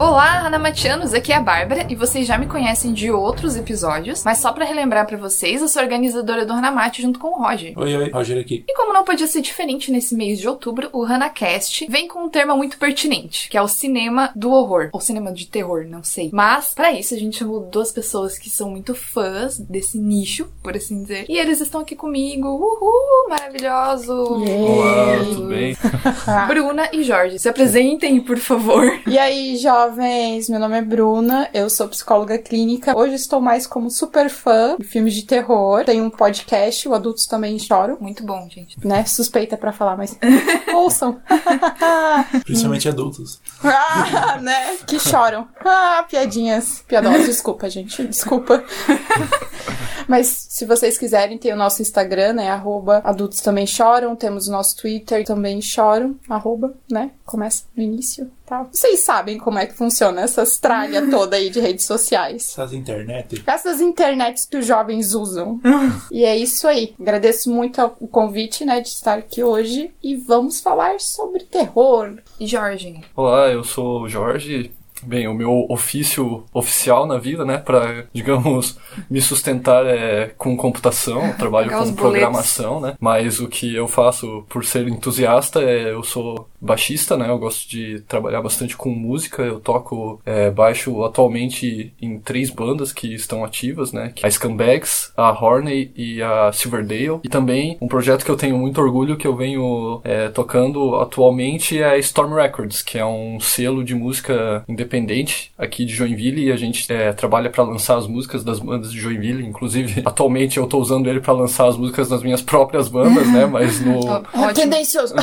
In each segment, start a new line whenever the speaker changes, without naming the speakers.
Olá, Hanamatianos, aqui é a Bárbara e vocês já me conhecem de outros episódios, mas só pra relembrar pra vocês, eu sou organizadora do Hanamate junto com o Roger.
Oi, oi, Roger aqui.
E como não podia ser diferente nesse mês de outubro, o HanaCast vem com um tema muito pertinente, que é o cinema do horror, ou cinema de terror, não sei. Mas, pra isso, a gente chamou duas pessoas que são muito fãs desse nicho, por assim dizer, e eles estão aqui comigo. Uhul, maravilhoso!
Olá, tudo bem?
Bruna e Jorge, se apresentem, por favor.
E aí, jovens, meu nome é Bruna, eu sou psicóloga clínica. Hoje estou mais como super fã de filmes de terror. Tenho um podcast, o Adultos Também Choram,
Muito bom, gente.
né? Suspeita pra falar, mas ouçam.
Principalmente adultos.
ah, né? Que choram. Ah, piadinhas. Piadosas, desculpa, gente, desculpa. Mas se vocês quiserem, tem o nosso Instagram, né? Arroba Adultos Também Choram. Temos o nosso Twitter, Também Choram. Arroba, né? Começa no início, tá? Vocês sabem como é que funciona essas tralha toda aí de redes sociais.
Essas internet.
Essas internets que os jovens usam. e é isso aí. Agradeço muito o convite, né, de estar aqui hoje. E vamos falar sobre terror.
E Jorge?
Olá, eu sou o Jorge. Bem, o meu ofício oficial na vida, né, para, digamos, me sustentar é com computação, eu trabalho com
boletos.
programação, né, mas o que eu faço por ser entusiasta é, eu sou baixista, né, eu gosto de trabalhar bastante com música, eu toco é, baixo atualmente em três bandas que estão ativas, né, é a Scumbags, a Horney e a Silverdale, e também um projeto que eu tenho muito orgulho que eu venho é, tocando atualmente é a Storm Records, que é um selo de música independente aqui de Joinville e a gente é, trabalha para lançar as músicas das bandas de Joinville, inclusive atualmente eu tô usando ele para lançar as músicas das minhas próprias bandas, né, mas no,
Ótimo.
Tendencioso.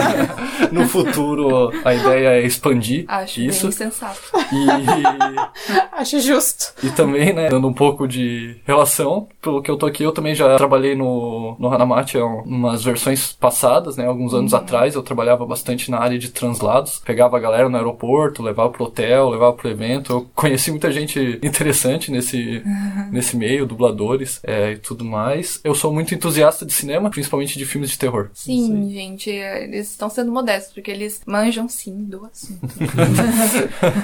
no futuro a ideia é expandir
Acho
isso
bem sensato.
e
Acho justo.
E também, né, dando um pouco de relação, pelo que eu tô aqui, eu também já trabalhei no, no Hanamate em umas versões passadas, né, alguns anos atrás, eu trabalhava bastante na área de translados, pegava a galera no aeroporto, levava pro hotel, levava pro evento, eu conheci muita gente interessante nesse, nesse meio, dubladores é, e tudo mais. Eu sou muito entusiasta de cinema, principalmente de filmes de terror.
Sim, gente, eles estão sendo modestos, porque eles manjam sim do assunto.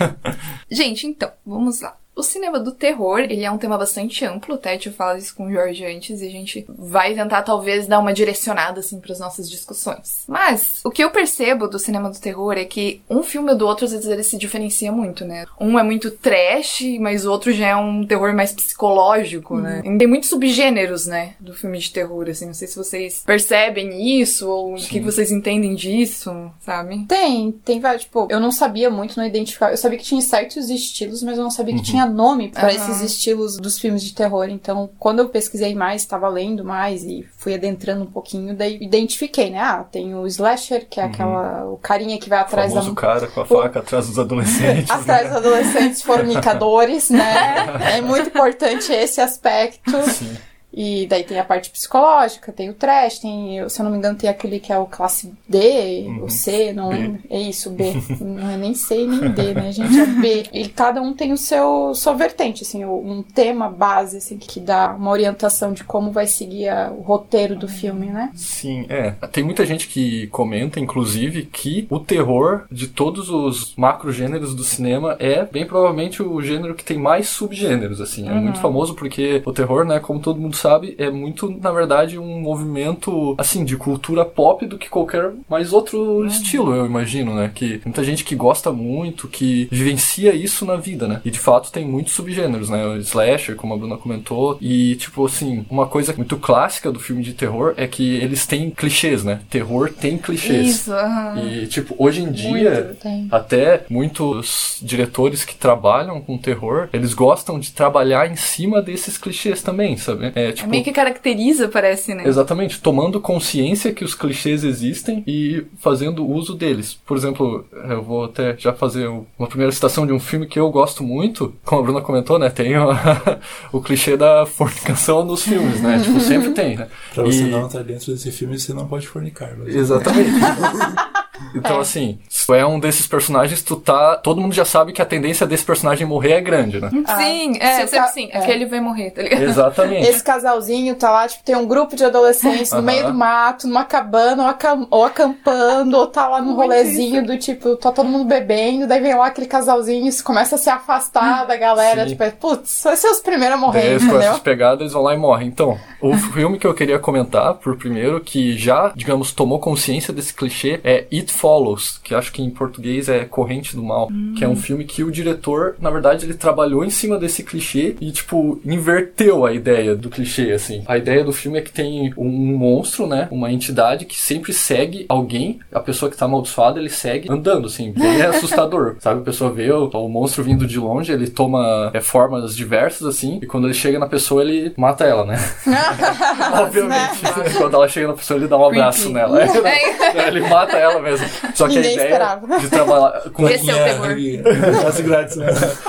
gente, então, vamos lá. O cinema do terror, ele é um tema bastante amplo, até eu falo isso com o Jorge antes, e a gente vai tentar talvez dar uma direcionada assim para as nossas discussões. Mas o que eu percebo do cinema do terror é que um filme do outro às vezes ele se diferencia muito, né? Um é muito trash, mas o outro já é um terror mais psicológico, né? E Tem muitos subgêneros, né, do filme de terror, assim, não sei se vocês percebem isso ou o que vocês entendem disso, sabe?
Tem, tem vários. Tipo, eu não sabia muito, não identificava. Eu sabia que tinha certos estilos, mas eu não sabia que tinha nome pra
Aham.
esses estilos dos filmes de terror. Então, quando eu pesquisei mais, estava lendo mais e fui adentrando um pouquinho, daí identifiquei, né? Ah, tem o slasher, que é aquela. o carinha que vai
O
atrás da.
famoso cara com a faca atrás dos adolescentes.
Atrás dos adolescentes fornicadores, né? É muito importante esse aspecto.
Sim.
E daí tem a parte psicológica, tem o trash, tem, se eu não me engano, tem aquele que é o classe D, o C, não
B.
É isso, B. não é nem C nem D, né, gente? É B. E cada um tem o seu sua vertente, assim, um tema base, assim, que dá uma orientação de como vai seguir a- o roteiro do filme, né?
Sim, é. Tem muita gente que comenta, inclusive, que o terror de todos os macrogêneros do cinema é bem provavelmente o gênero que tem mais subgêneros, assim. É muito famoso porque o terror, né, como todo mundo sabe, é muito, na verdade, um movimento, assim, de cultura pop do que qualquer mais outro estilo, eu imagino, né? Que muita gente que gosta muito, que vivencia isso na vida, né? E de fato tem muitos subgêneros, né? O slasher, como a Bruna comentou, e tipo assim, uma coisa muito clássica do filme de terror é que eles têm clichês, né? Terror tem clichês.
Isso.
E tipo, hoje em dia,
Muito,
até muitos diretores que trabalham com terror, eles gostam de trabalhar em cima desses clichês também, sabe? É,
É
tipo,
meio que caracteriza, parece, né?
Exatamente, tomando consciência que os clichês existem e fazendo uso deles. Por exemplo, eu vou até já fazer uma primeira citação de um filme que eu gosto muito, como a Bruna comentou, né? Tem o, o clichê da fornicação nos filmes, né? Tipo, sempre tem, né?
Pra você
E-
não estar dentro desse filme, você não pode fornicar.
Exatamente. Então,
É.
assim, se tu é um desses personagens, tu tá. Todo mundo já sabe que a tendência desse personagem morrer é grande, né?
Sim,
se
é, sempre
ca-
assim.
é.
Aquele vai morrer, tá ligado?
Exatamente.
Esse casalzinho tá lá, tipo, tem um grupo de adolescentes no meio do mato, numa cabana, ou, acam- ou acampando, ou tá lá num
Muito
rolezinho do tipo, tá todo mundo bebendo, daí vem lá aquele casalzinho e se começa a se afastar da galera,
Sim.
tipo, é, putz, vai ser os primeiros a morrer,
Daí, com
entendeu?
essas pegadas, eles vão lá e morrem. Então, o filme que eu queria comentar, por primeiro, que já, digamos, tomou consciência desse clichê, é It Follows, que acho que em português é Corrente do Mal, que é um filme que o diretor, na verdade, ele trabalhou em cima desse clichê e, tipo, inverteu a ideia do clichê, assim. A ideia do filme é que tem um monstro, né, uma entidade que sempre segue alguém, a pessoa que tá amaldiçoada, ele segue andando, assim, bem assustador, sabe? A pessoa vê o, o monstro vindo de longe, ele toma é, formas diversas, assim, e quando ele chega na pessoa, ele mata ela, né? Obviamente. Quando ela chega na pessoa, ele dá um abraço nela.
É.
ele mata ela mesmo. Só que
Ninguém
a ideia
esperava.
de trabalhar com
Esse é o terror.
Grátis, né?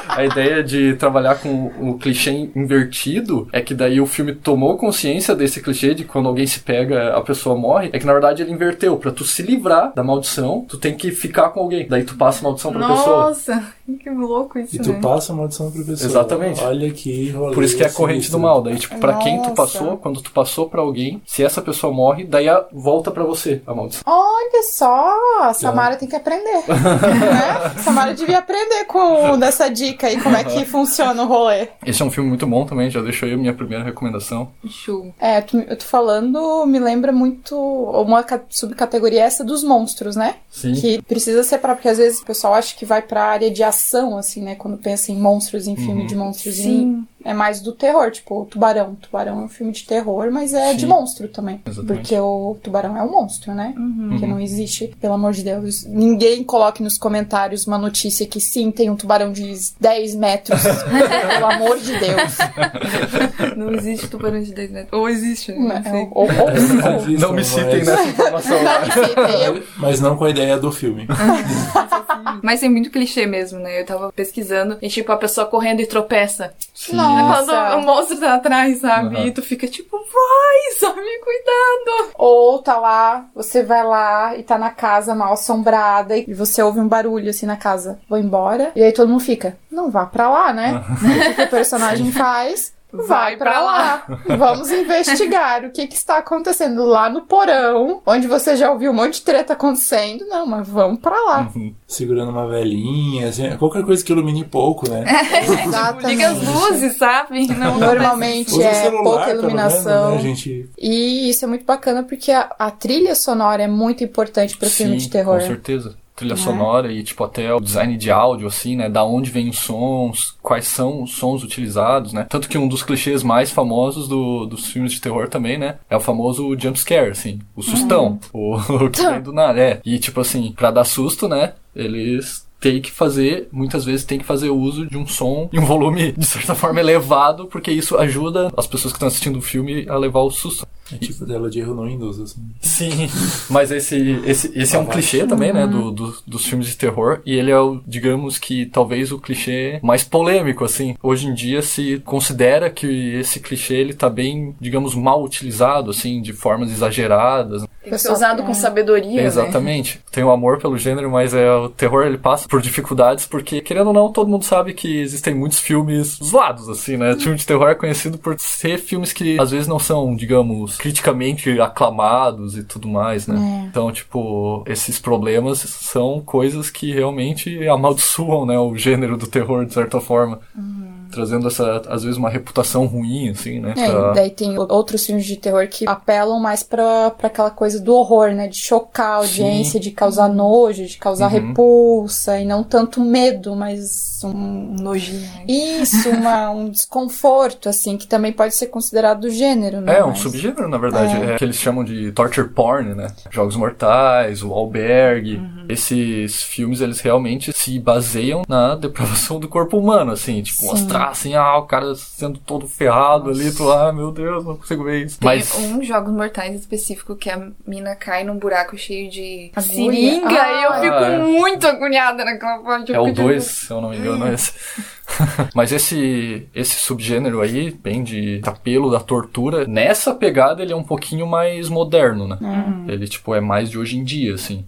a ideia de trabalhar com o clichê invertido é que daí o filme tomou consciência desse clichê de quando alguém se pega, a pessoa morre. É que na verdade ele inverteu. Pra tu se livrar da maldição, tu tem que ficar com alguém. Daí tu passa a maldição pra pessoa.
Nossa, que louco isso,
E tu
né?
passa a maldição pra pessoa.
Exatamente.
Olha que rolê
Por isso que é a corrente
sinistro.
do mal. Daí, tipo, pra quem tu
Nossa.
passou, quando tu passou pra alguém, se essa pessoa morre, daí a, volta pra você a maldição.
Olha só, a Samara tem que aprender. né? Samara devia aprender com dessa dica aí, como é que funciona o rolê.
Esse é um filme muito bom também, já deixou aí a minha primeira recomendação.
Show.
É, tu, eu tô falando, me lembra muito uma ca- subcategoria essa dos monstros, né?
Sim.
Que precisa separar, porque às vezes o pessoal acha que vai pra área de ação, assim, né? Quando pensa em monstros, em filme de monstros.
Sim.
em- É mais do terror, tipo, o Tubarão. Tubarão é um filme de terror, mas é de
Sim.
monstro também.
Exatamente.
Porque o tubarão é um monstro, né?
Uhum.
Que não existe, pelo amor de Deus. Ninguém coloque nos comentários uma notícia que sim, tem um tubarão de 10 metros. pelo amor de Deus.
Não existe tubarão de 10 metros. Ou existe, né? Não.
Ou, ou, ou,
Existe,
Não me
mas-
citem nessa informação.
Não me citem, eu
Mas não com a ideia do filme.
Mas tem muito clichê mesmo, né? Eu tava pesquisando e, tipo, a pessoa correndo e tropeça.
Sim.
Nossa.
Quando o monstro tá atrás, sabe?
Aham.
E tu fica tipo, vai, sabe? Cuidado.
Ou tá lá, você vai lá e tá na casa mal assombrada e você ouve um barulho assim na casa. Vou embora. E aí todo mundo fica, não vá pra lá, né? o que o personagem faz? Vai pra lá. Vamos investigar o que, que está acontecendo lá no porão, onde você já ouviu um monte de treta acontecendo. Não, mas vamos pra lá.
Segurando uma velhinha, assim, qualquer coisa que ilumine pouco, né?
Exatamente.
Liga as luzes, sabe? Não,
Normalmente
o
é
celular,
pouca iluminação.
menos, né, gente?
E isso é muito bacana porque a, a trilha sonora é muito importante pro filme
Sim,
de terror.
Com certeza. Trilha sonora e, tipo, até o design de áudio, assim, né? Da onde vem os sons, quais são os sons utilizados, né? Tanto que um dos clichês mais famosos do, dos filmes de terror também, né? É o famoso jump scare, assim. O sustão. O, o que vem do nada, é. E, tipo assim, pra dar susto, né? Eles têm que fazer, muitas vezes tem que fazer uso de um som e um volume, de certa forma, elevado, porque isso ajuda as pessoas que estão assistindo o filme a levar o susto.
É tipo dela de erro no Windows, assim.
Sim, mas esse, esse, esse é um clichê também, né, do, do- dos filmes de terror, e ele é, o, digamos que, talvez o clichê mais polêmico, assim. Hoje em dia se considera que esse clichê, ele tá bem, digamos, mal utilizado, assim, de formas exageradas.
Tem que ser usado com sabedoria, né?
Exatamente. Tem o amor pelo gênero, mas é, o terror, ele passa por dificuldades, porque, querendo ou não, todo mundo sabe que existem muitos filmes zoados, assim, né? O filme de terror é conhecido por ser filmes que, às vezes, não são, digamos, criticamente aclamados e tudo mais, né? Então, tipo, esses problemas são coisas que realmente amaldiçoam, né, o gênero do terror, de certa forma. Trazendo essa, às vezes, uma reputação ruim, assim, né?
É,
pra-
e daí tem outros filmes de terror que apelam mais pra, pra aquela coisa do horror, né? De chocar a audiência, de causar nojo, de causar
Uhum.
repulsa, e não tanto medo, mas um.
Nojinho. né?
Isso, uma, um desconforto, assim, que também pode ser considerado do gênero, né?
É, um
Mas-
subgênero, na verdade. É. que eles chamam de torture porn, né? Jogos Mortais, o Albergue. Esses filmes, eles realmente se baseiam na depravação do corpo humano, assim. Tipo,
Sim.
Mostrar assim, ah, o cara sendo todo ferrado ali, tu, ah, meu Deus, não consigo ver isso.
Tem
Mas,
um Jogos Mortais específico que a mina cai num buraco cheio de
Agulha?
seringa e eu
Ah,
fico
é.
muito agoniada naquela parte.
é o
fico,
2, se eu não me engano, é esse. Mas esse, esse subgênero aí, bem de apelo da tortura, nessa pegada ele é um pouquinho mais moderno, né? Ele, tipo, é mais de hoje em dia, assim.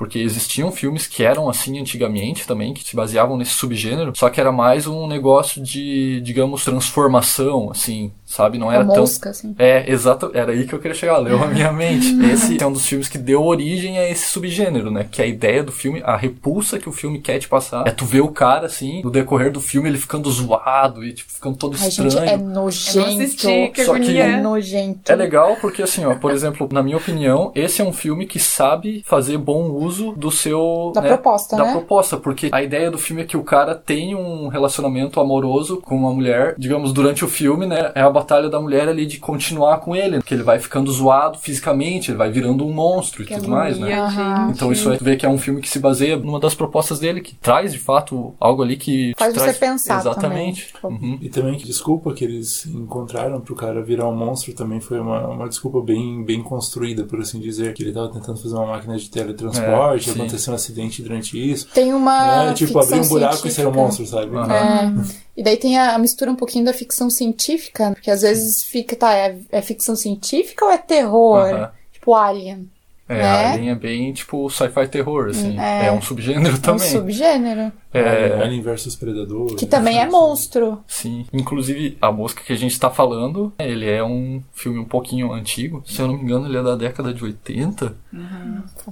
Porque existiam filmes que eram assim antigamente também, que se baseavam nesse subgênero, só que era mais um negócio de, digamos, transformação, assim, sabe? Não era
Uma
tão.
mosca, assim.
É, exato, era aí que eu queria chegar, leu a minha mente. Esse é um dos filmes que deu origem a esse subgênero, né? Que a ideia do filme, a repulsa que o filme quer te passar, é tu ver o cara, assim, no decorrer do filme, ele ficando zoado e, tipo, ficando todo
Ai,
estranho.
gente, é nojento.
assisti, que
Só que-.
É nojento.
É legal porque, assim, ó, por exemplo, na minha opinião, esse é um filme que sabe fazer bom uso do seu.
Da
né,
proposta,
da
né?
proposta, porque a ideia do filme é que o cara tem um relacionamento amoroso com uma mulher, digamos, durante o filme, né? É a batalha da mulher ali de continuar com ele, porque ele vai ficando zoado fisicamente, ele vai virando um monstro e
Que
tudo mais, né?
gente.
Então isso é vê que é um filme que se baseia numa das propostas dele, que traz de fato algo ali que
Faz você
traz...
pensar
Exatamente.
também.
Uhum.
E também que desculpa que eles encontraram pro cara virar um monstro também foi uma, uma desculpa bem, bem construída, por assim dizer. Que ele tava tentando fazer uma máquina de teletransporte,
É,
aconteceu um acidente durante isso.
Tem uma.
né? Tipo, abrir um buraco e ser um
científica.
monstro, sabe?
Aham.
É. E daí tem a, mistura um pouquinho da ficção científica, porque às vezes fica, tá, é, é ficção científica ou é terror?
Aham.
Tipo Alien.
É,
né?
Alien é bem tipo sci-fi terror, assim.
É.
É, um subgênero
É um
também.
subgênero.
É,
Alien versus Predador.
Que também é monstro.
sim. Inclusive, a mosca que a gente tá falando, ele é um filme um pouquinho antigo. Se eu não me engano, ele é da década de 80.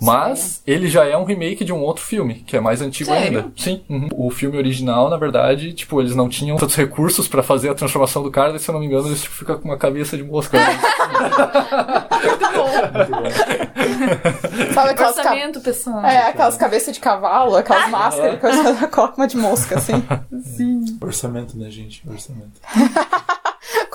Mas ele já é um remake de um outro filme, que é mais antigo
Sério?
ainda. Sim. uhum. O filme original, na verdade, tipo, eles não tinham tantos recursos pra fazer a transformação do cara, e se eu não me engano, eles tipo, ficam com uma cabeça de mosca. né?
Sabe aquelas, ca...
Orçamento, pessoal.
é, aquelas cabeças de cavalo, aquelas máscaras que uma de mosca, assim.
Orçamento, né, gente? Orçamento.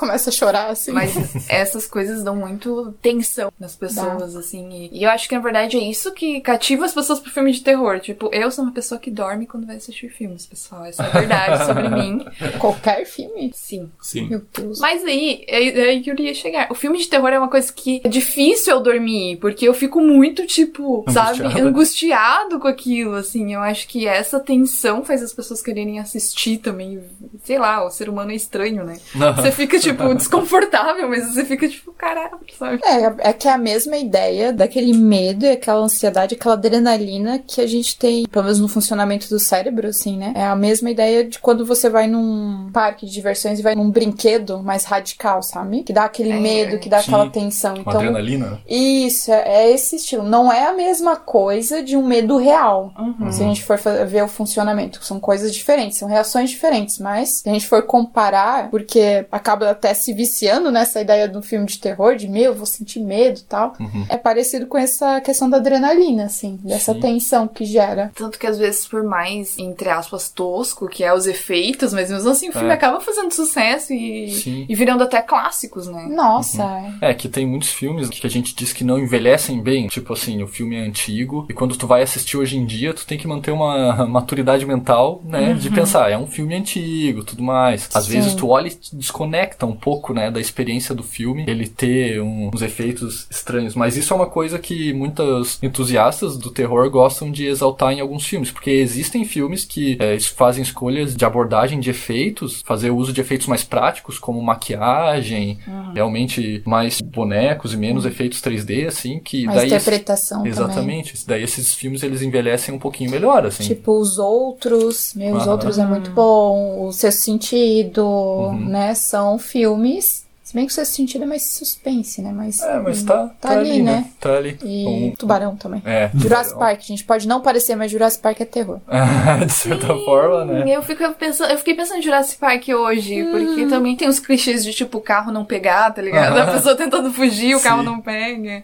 Começa a chorar, assim.
Mas essas coisas dão muito tensão nas pessoas, assim. E, e eu acho que, na verdade, é isso que cativa as pessoas pro filme de terror. Tipo, eu sou uma pessoa que dorme quando vai assistir filmes, pessoal. Essa é a verdade sobre mim.
Qualquer filme.
Sim.
Sim.
Meu Deus.
Mas aí, aí que eu ia chegar. O filme de terror é uma coisa que é difícil eu dormir, porque eu fico muito, tipo, sabe, angustiado com aquilo, assim. Eu acho que essa tensão faz as pessoas quererem assistir também. Sei lá, o ser humano é estranho, né? Você fica, tipo, desconfortável, mas você fica, tipo, caralho, sabe?
É, é que é a mesma ideia daquele medo e aquela ansiedade, aquela adrenalina que a gente tem, pelo menos no funcionamento do cérebro, assim, né? É a mesma ideia de quando você vai num parque de diversões e vai num brinquedo mais radical, sabe? Que dá aquele
É,
medo, que dá
sim.
aquela tensão.
Uma
Então,
adrenalina.
isso, é é esse estilo. Não é a mesma coisa de um medo real.
Uhum.
Se a gente for ver o funcionamento, são coisas diferentes, são reações diferentes, mas se a gente for comparar, porque acaba até se viciando nessa ideia do filme de terror, de meu, vou sentir medo e tal,
Uhum.
é parecido com essa questão da adrenalina, assim, dessa
Sim.
tensão que gera.
Tanto que às vezes, por mais, entre aspas, tosco, que é os efeitos, mas mesmo assim o filme
É.
acaba fazendo sucesso e, e virando até clássicos, né?
Nossa,
Uhum.
é.
É, que tem muitos filmes que a gente diz que não envelhecem bem. Tipo assim, o filme é antigo e quando tu vai assistir hoje em dia, tu tem que manter uma maturidade mental, né? De pensar, é um filme antigo, tudo mais. Às
Sim.
vezes tu olha e te desconecta um pouco, né? Da experiência do filme, ele ter um- uns efeitos estranhos. Mas isso é uma coisa que muitos entusiastas do terror gostam de exaltar em alguns filmes, porque existem filmes que é, fazem escolhas de abordagem de efeitos, fazer uso de efeitos mais práticos, como maquiagem, realmente mais bonecos e menos efeitos 3D, assim, que
A
daí...
interpretação também.
Exatamente. Daí esses filmes eles envelhecem um pouquinho melhor, assim.
Tipo, os outros, meu, os
Aham.
outros é muito bom, o Sexto Sentido,
Uhum.
né, são filmes, se bem que o Sexto Sentido é mais suspense, né, mas...
É, mas tá,
Tá
tá,
ali,
ali,
né?
né? Tá ali.
E
Então,
Tubarão também.
é.
Jurassic Park, gente, pode não parecer, mas Jurassic Park é terror.
de certa forma, né?
Eu, fico pensando, eu fiquei pensando em Jurassic Park hoje, porque também tem os clichês de tipo o carro não pegar, tá ligado? A pessoa tentando fugir, o carro
Sim.
não pega.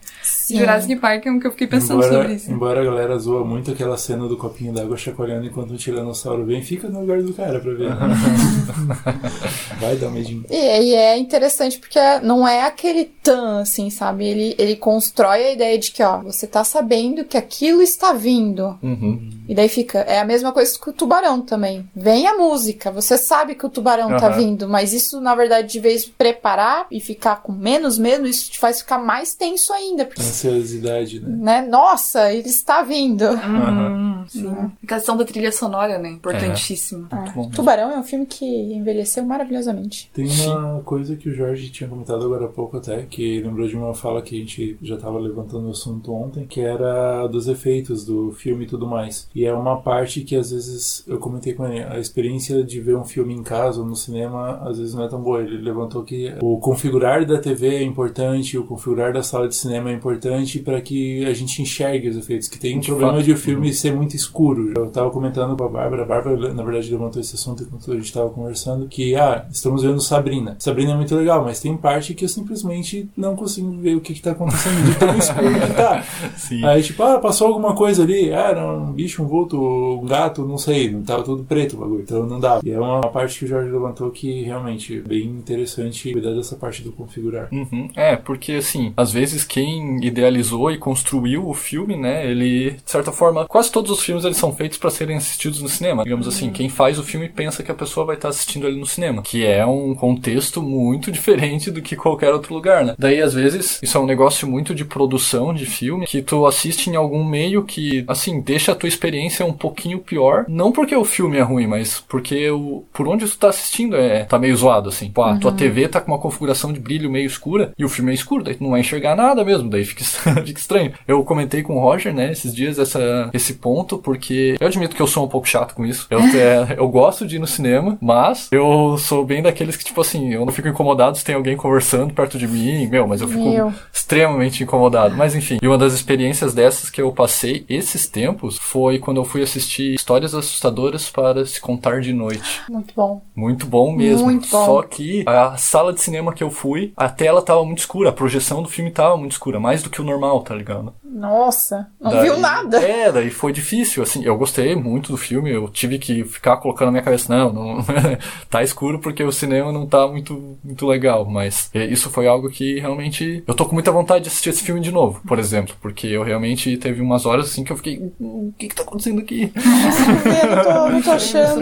Sim.
Jurassic Park é um que eu fiquei pensando
embora,
sobre isso.
embora a galera zoa muito aquela cena do copinho d'água chacoalhando enquanto um tiranossauro vem, fica no lugar do cara pra ver. Vai dar um medinho.
E, e é interessante porque não é aquele tan, assim, sabe? Ele, ele constrói a ideia de que, ó, você tá sabendo que aquilo está vindo.
Uhum.
E daí fica. É a mesma coisa que o tubarão também. Vem a música, você sabe que o tubarão tá
Aham.
vindo, mas isso, na verdade, de vez preparar e ficar com menos medo, isso te faz ficar mais tenso ainda. Porque,
Ansiosidade, né?
né? Nossa, ele está vindo.
Uhum, sim. A questão da trilha sonora, né? Importantíssima.
Muito bom.
Tubarão é um filme que envelheceu maravilhosamente.
Tem uma coisa que o Jorge tinha comentado agora há pouco até, que lembrou de uma fala que a gente já estava levantando o assunto ontem, que era dos efeitos do filme e tudo mais. E é uma parte que às vezes eu comentei com ele, a experiência de ver um filme em casa ou no cinema às vezes não é tão boa. Ele levantou que o configurar da TV é importante, o configurar da sala de cinema é importante para que a gente enxergue os efeitos, que tem um problema
fato.
de o filme ser muito escuro. Eu tava comentando com a Bárbara, a Bárbara na verdade levantou esse assunto enquanto a gente tava conversando, que ah, estamos vendo Sabrina. Sabrina é muito legal, mas tem parte que eu simplesmente não consigo ver o que que tá acontecendo de tão escuro que tá.
Sim.
Aí tipo, ah, passou alguma coisa ali, ah, era um bicho, um vulto, um gato, não sei, não tava tudo preto o bagulho, então não dá. E é uma parte que o Jorge levantou que realmente é bem interessante cuidar dessa parte do configurar.
Uhum. É, porque assim, às vezes quem idealizou e construiu o filme, né, ele, de certa forma, quase todos os filmes eles são feitos para serem assistidos no cinema. Digamos assim, quem faz o filme pensa que a pessoa vai estar assistindo ele no cinema, que é um contexto muito diferente do que qualquer outro lugar, né? Daí, às vezes, isso é um negócio muito de produção de filme, que tu assiste em algum meio que, assim, deixa a tua experiência um pouquinho pior, não porque o filme é ruim, mas porque o, por onde tu tá assistindo é, tá meio zoado, assim. Pô, a tua TV tá com uma configuração de brilho meio escura e o filme é escuro, daí tu não vai enxergar nada mesmo, daí fica, fica estranho. Eu comentei com o Roger, né, esses dias essa, esse ponto, porque eu admito que eu sou um pouco chato com isso. Eu, é, eu gosto de ir no cinema, mas eu sou bem daqueles que, tipo assim, eu não fico incomodado se tem alguém conversando perto de mim, meu, mas eu fico
Meu.
extremamente incomodado. Mas enfim, e uma das experiências dessas que eu passei esses tempos foi quando eu fui assistir Histórias Assustadoras para se contar de noite.
Muito bom.
Muito bom mesmo.
Muito bom.
Só que a sala de cinema que eu fui, a tela tava muito escura, a projeção do filme tava muito escura, mais do que o normal, tá ligado?
Nossa, não
Daí-
viu nada.
É, daí foi difícil, assim, eu gostei muito do filme, eu tive que ficar colocando na minha cabeça, não, não tá escuro porque o cinema não tá muito, muito legal, mas é, isso foi algo que realmente, eu tô com muita vontade de assistir esse filme de novo, por exemplo, porque eu realmente teve umas horas assim que eu fiquei, "Hum, o que que tá acontecendo aqui?
Eu não tô, não tô achando.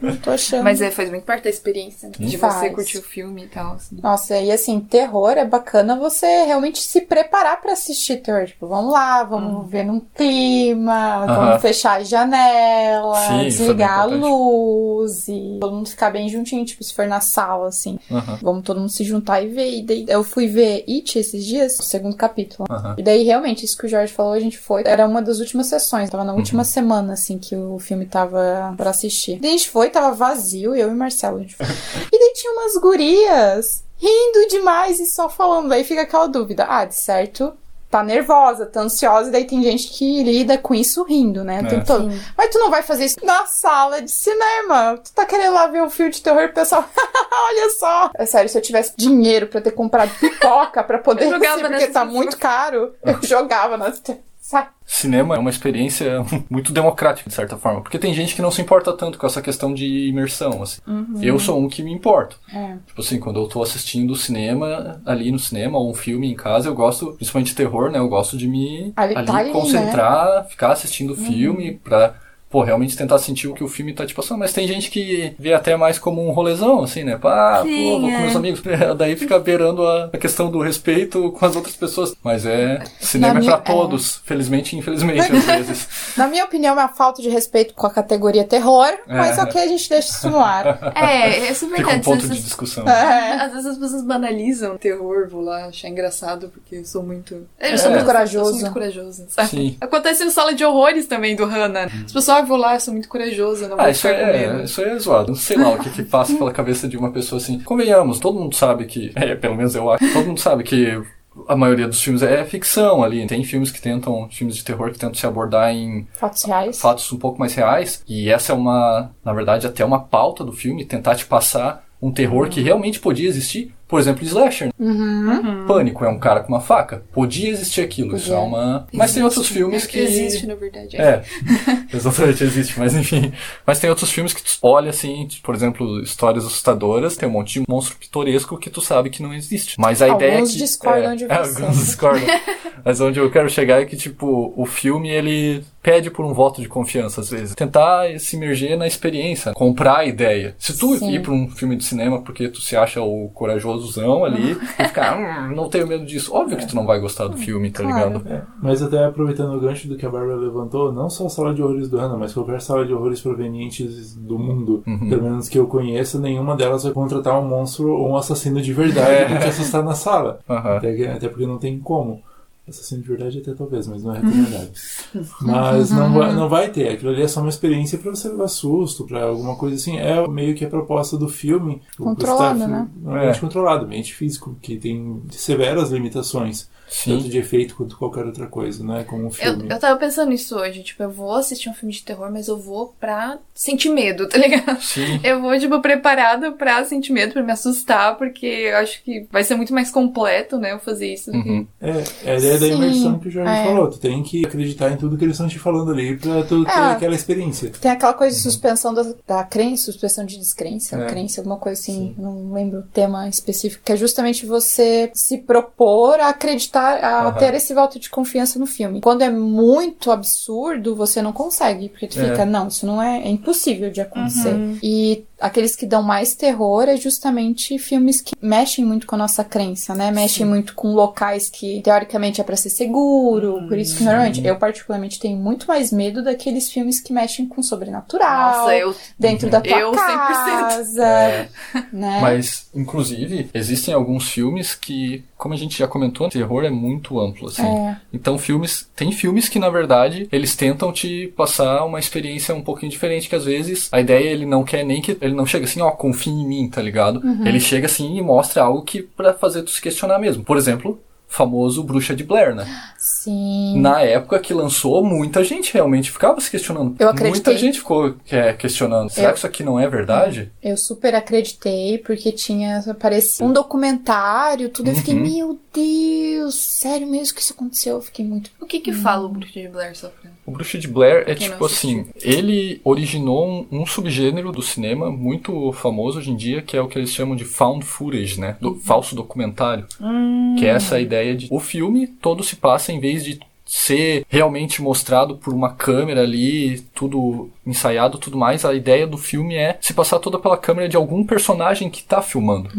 Não tô achando.
Mas é, faz muito parte da experiência, né? De você
Faz.
curtir o filme e tal. Assim.
Nossa, e assim, terror é bacana você realmente se preparar pra assistir terror. Tipo, vamos lá, vamos ver num clima,
Aham.
vamos fechar a janela,
Sim, é
desligar a luz e todo mundo ficar bem juntinho, tipo, se for na sala, assim.
Aham,
Vamos todo mundo se juntar e ver. E daí eu fui ver It esses dias, o segundo capítulo.
aham.
E daí, realmente, isso que o Jorge falou, a gente foi. Era uma das últimas sessões. Tava na
Uhum.
última semana, assim, que o filme tava pra assistir. Daí a gente foi, tava vazio, eu e Marcelo. A gente foi. e daí tinha umas gurias rindo demais e só falando. Daí fica aquela dúvida. Ah, de certo. Tá nervosa, tá ansiosa, e daí tem gente que lida com isso rindo, né? O
É.
tempo todo.
Sim.
Mas tu não vai fazer isso na sala de cinema. Tu tá querendo lá ver um filme de terror e o pessoal, olha só. É sério, se eu tivesse dinheiro pra ter comprado pipoca pra poder
Eu jogava
assistir, porque tá muito caro, eu jogava nas.
Cinema é uma experiência muito democrática, de certa forma. Porque tem gente que não se importa tanto com essa questão de imersão, assim. Eu sou um que me importo.
É.
Tipo assim, quando eu tô assistindo cinema, ali no cinema, ou um filme em casa, eu gosto, principalmente de terror, né? Eu gosto de me
Ali-
ali,
tá ali,
concentrar, ficar assistindo o filme pra, pô, realmente tentar sentir o que o filme tá te passando. Mas tem gente que vê até mais como um rolezão, assim, né? Pá, pô,
Sim,
vou com
é.
meus amigos. Daí fica beirando a, a questão do respeito com as outras pessoas. Mas é, cinema
Na
é pra todos. Felizmente e infelizmente, às vezes.
Na minha opinião, é uma falta de respeito com a categoria terror, mas
É.
ok, a gente deixa isso no ar.
É, é super
Fica um ponto
Às
de
vezes-
discussão.
É.
Às vezes as pessoas banalizam o terror, vou lá achar engraçado porque eu sou muito. Eu
É.
sou muito
corajoso.
Eu sou muito corajoso, sabe?
Sim.
Acontece em sala de horrores também do Hannah. As pessoas, ah, vou lá, eu sou muito corajoso, eu não vou
Ah, isso
ficar com
é, isso é zoado. Não sei lá o que, que passa pela cabeça de uma pessoa assim. Convenhamos, todo mundo sabe que. É, pelo menos eu acho. Todo mundo sabe que a maioria dos filmes é ficção ali. Tem filmes que tentam, filmes de terror que tentam se abordar em
Fatos reais.
fatos um pouco mais reais. E essa é uma, na verdade, até uma pauta do filme, tentar te passar um terror que realmente podia existir, Por exemplo, Slasher.
Uhum.
Pânico é um cara com uma faca. Podia existir aquilo. Isso é
Podia.
uma. Mas tem outros filmes que.
Existe, na verdade.
É, exatamente, existe, mas enfim. Mas tem outros filmes que tu olha assim, por exemplo, histórias assustadoras, tem um monte de monstro pitoresco que tu sabe que não existe. Mas a
Alguns
ideia é que.
discordam
é,
de
é,
você.
alguns discordam. mas onde eu quero chegar é que, tipo, o filme ele pede por um voto de confiança às vezes. Tentar se imerger na experiência, comprar a ideia. Se tu
Sim.
ir pra um filme de cinema porque tu se acha o corajosozão ali e ficar, hum, não tenho medo disso, óbvio que tu não vai gostar do filme, tá
Claro.
ligado?
É, mas até aproveitando o gancho do que a Bárbara levantou, não só a sala de horrores do Ana, mas qualquer sala de horrores provenientes do mundo,
Uhum.
pelo menos que eu conheça, nenhuma delas vai contratar um monstro ou um assassino de verdade pra te assustar na sala.
Aham.
Até, até porque não tem como. Assassino de verdade até talvez, mas não é recomendado. mas não vai, não vai ter. Aquilo ali é só uma experiência pra você levar susto, pra alguma coisa assim. É meio que a proposta do filme.
Controlado,
Você tá-
né?
Um ambiente
É.
controlado, ambiente físico, que tem severas limitações.
Sim.
Tanto de efeito quanto qualquer outra coisa, não é como um
Eu,
filme.
eu tava pensando nisso hoje, tipo, eu vou assistir um filme de terror, mas eu vou pra sentir medo, tá ligado?
Sim.
Eu vou, tipo, preparada pra sentir medo, pra me assustar, porque eu acho que vai ser muito mais completo, né, eu fazer isso do que...
Uhum.
É, é a ideia da
Sim,
imersão que o Jorge
é.
falou. Tu tem que acreditar em tudo que eles estão te falando ali pra tu ter
É.
aquela experiência.
Tem aquela coisa de suspensão da, da crença, suspensão de descrença,
É.
crença, alguma coisa assim, não lembro o tema específico, que é justamente você se propor a acreditar, a
Aham.
ter esse voto de confiança no filme. Quando é muito absurdo, você não consegue, porque tu
É.
fica, não, isso não é, é impossível de acontecer. E aqueles que dão mais terror é justamente filmes que mexem muito com a nossa crença, né? Mexem muito com locais que teoricamente é pra ser seguro, por isso que normalmente eu particularmente tenho muito mais medo daqueles filmes que mexem com o sobrenatural,
Nossa, eu...
dentro da tua
Eu 100%.
casa,
É.
né?
Mas, inclusive, existem alguns filmes que, como a gente já comentou, terror é muito amplo, assim.
É.
Então, filmes. Tem filmes que, na verdade, eles tentam te passar uma experiência um pouquinho diferente, que às vezes a ideia ele não quer nem que. Ele não chega assim, ó, confia em mim, tá ligado? Ele chega assim e mostra algo que pra fazer tu se questionar mesmo. Por exemplo, famoso Bruxa de Blair, né?
Sim.
Na época que lançou, muita gente realmente ficava se questionando.
Eu acreditei.
Muita gente ficou é, questionando. Será
Eu-
que isso aqui não é verdade?
Eu super acreditei, porque tinha aparecido um documentário, tudo. Eu fiquei,
Uhum.
meu Deus, sério mesmo que isso aconteceu? Eu fiquei muito.
O que que fala o Bruxa de Blair sofrendo?
O Bruxa de Blair é tipo assim, ele originou um, um subgênero do cinema muito famoso hoje em dia, que é o que eles chamam de found footage, né? Do falso documentário. Que é essa ideia de o filme todo se passa em vez de ser realmente mostrado por uma câmera ali, tudo ensaiado, tudo mais, a ideia do filme é se passar toda pela câmera de algum personagem que tá filmando.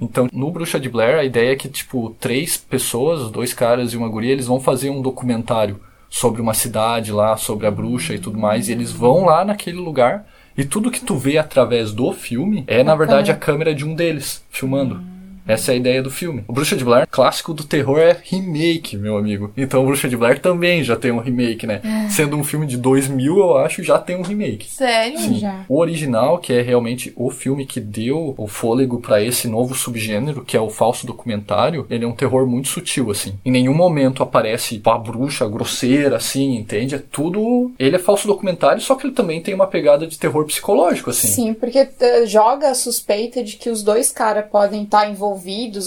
Então, no Bruxa de Blair, a ideia é que, tipo, três pessoas, dois caras e uma guria, eles vão fazer um documentário sobre uma cidade lá, sobre a bruxa e tudo mais, e eles vão lá naquele lugar, e tudo que tu vê através do filme é, na verdade, a câmera de um deles, filmando. Essa é a ideia do filme. O Bruxa de Blair, clássico do terror, é remake, meu amigo. Então o Bruxa de Blair também já tem um remake, né? Sendo um filme de 2000, eu acho, já tem um remake.
Sério?
Sim.
Já.
O original, que é realmente o filme que deu o fôlego pra esse novo subgênero, que é o falso documentário, ele é um terror muito sutil, assim. Em nenhum momento aparece a bruxa grosseira, assim, entende? É tudo. Ele é falso documentário, só que ele também tem uma pegada de terror psicológico, assim.
Sim, porque eh, joga a suspeita de que os dois caras podem estar envolvidos,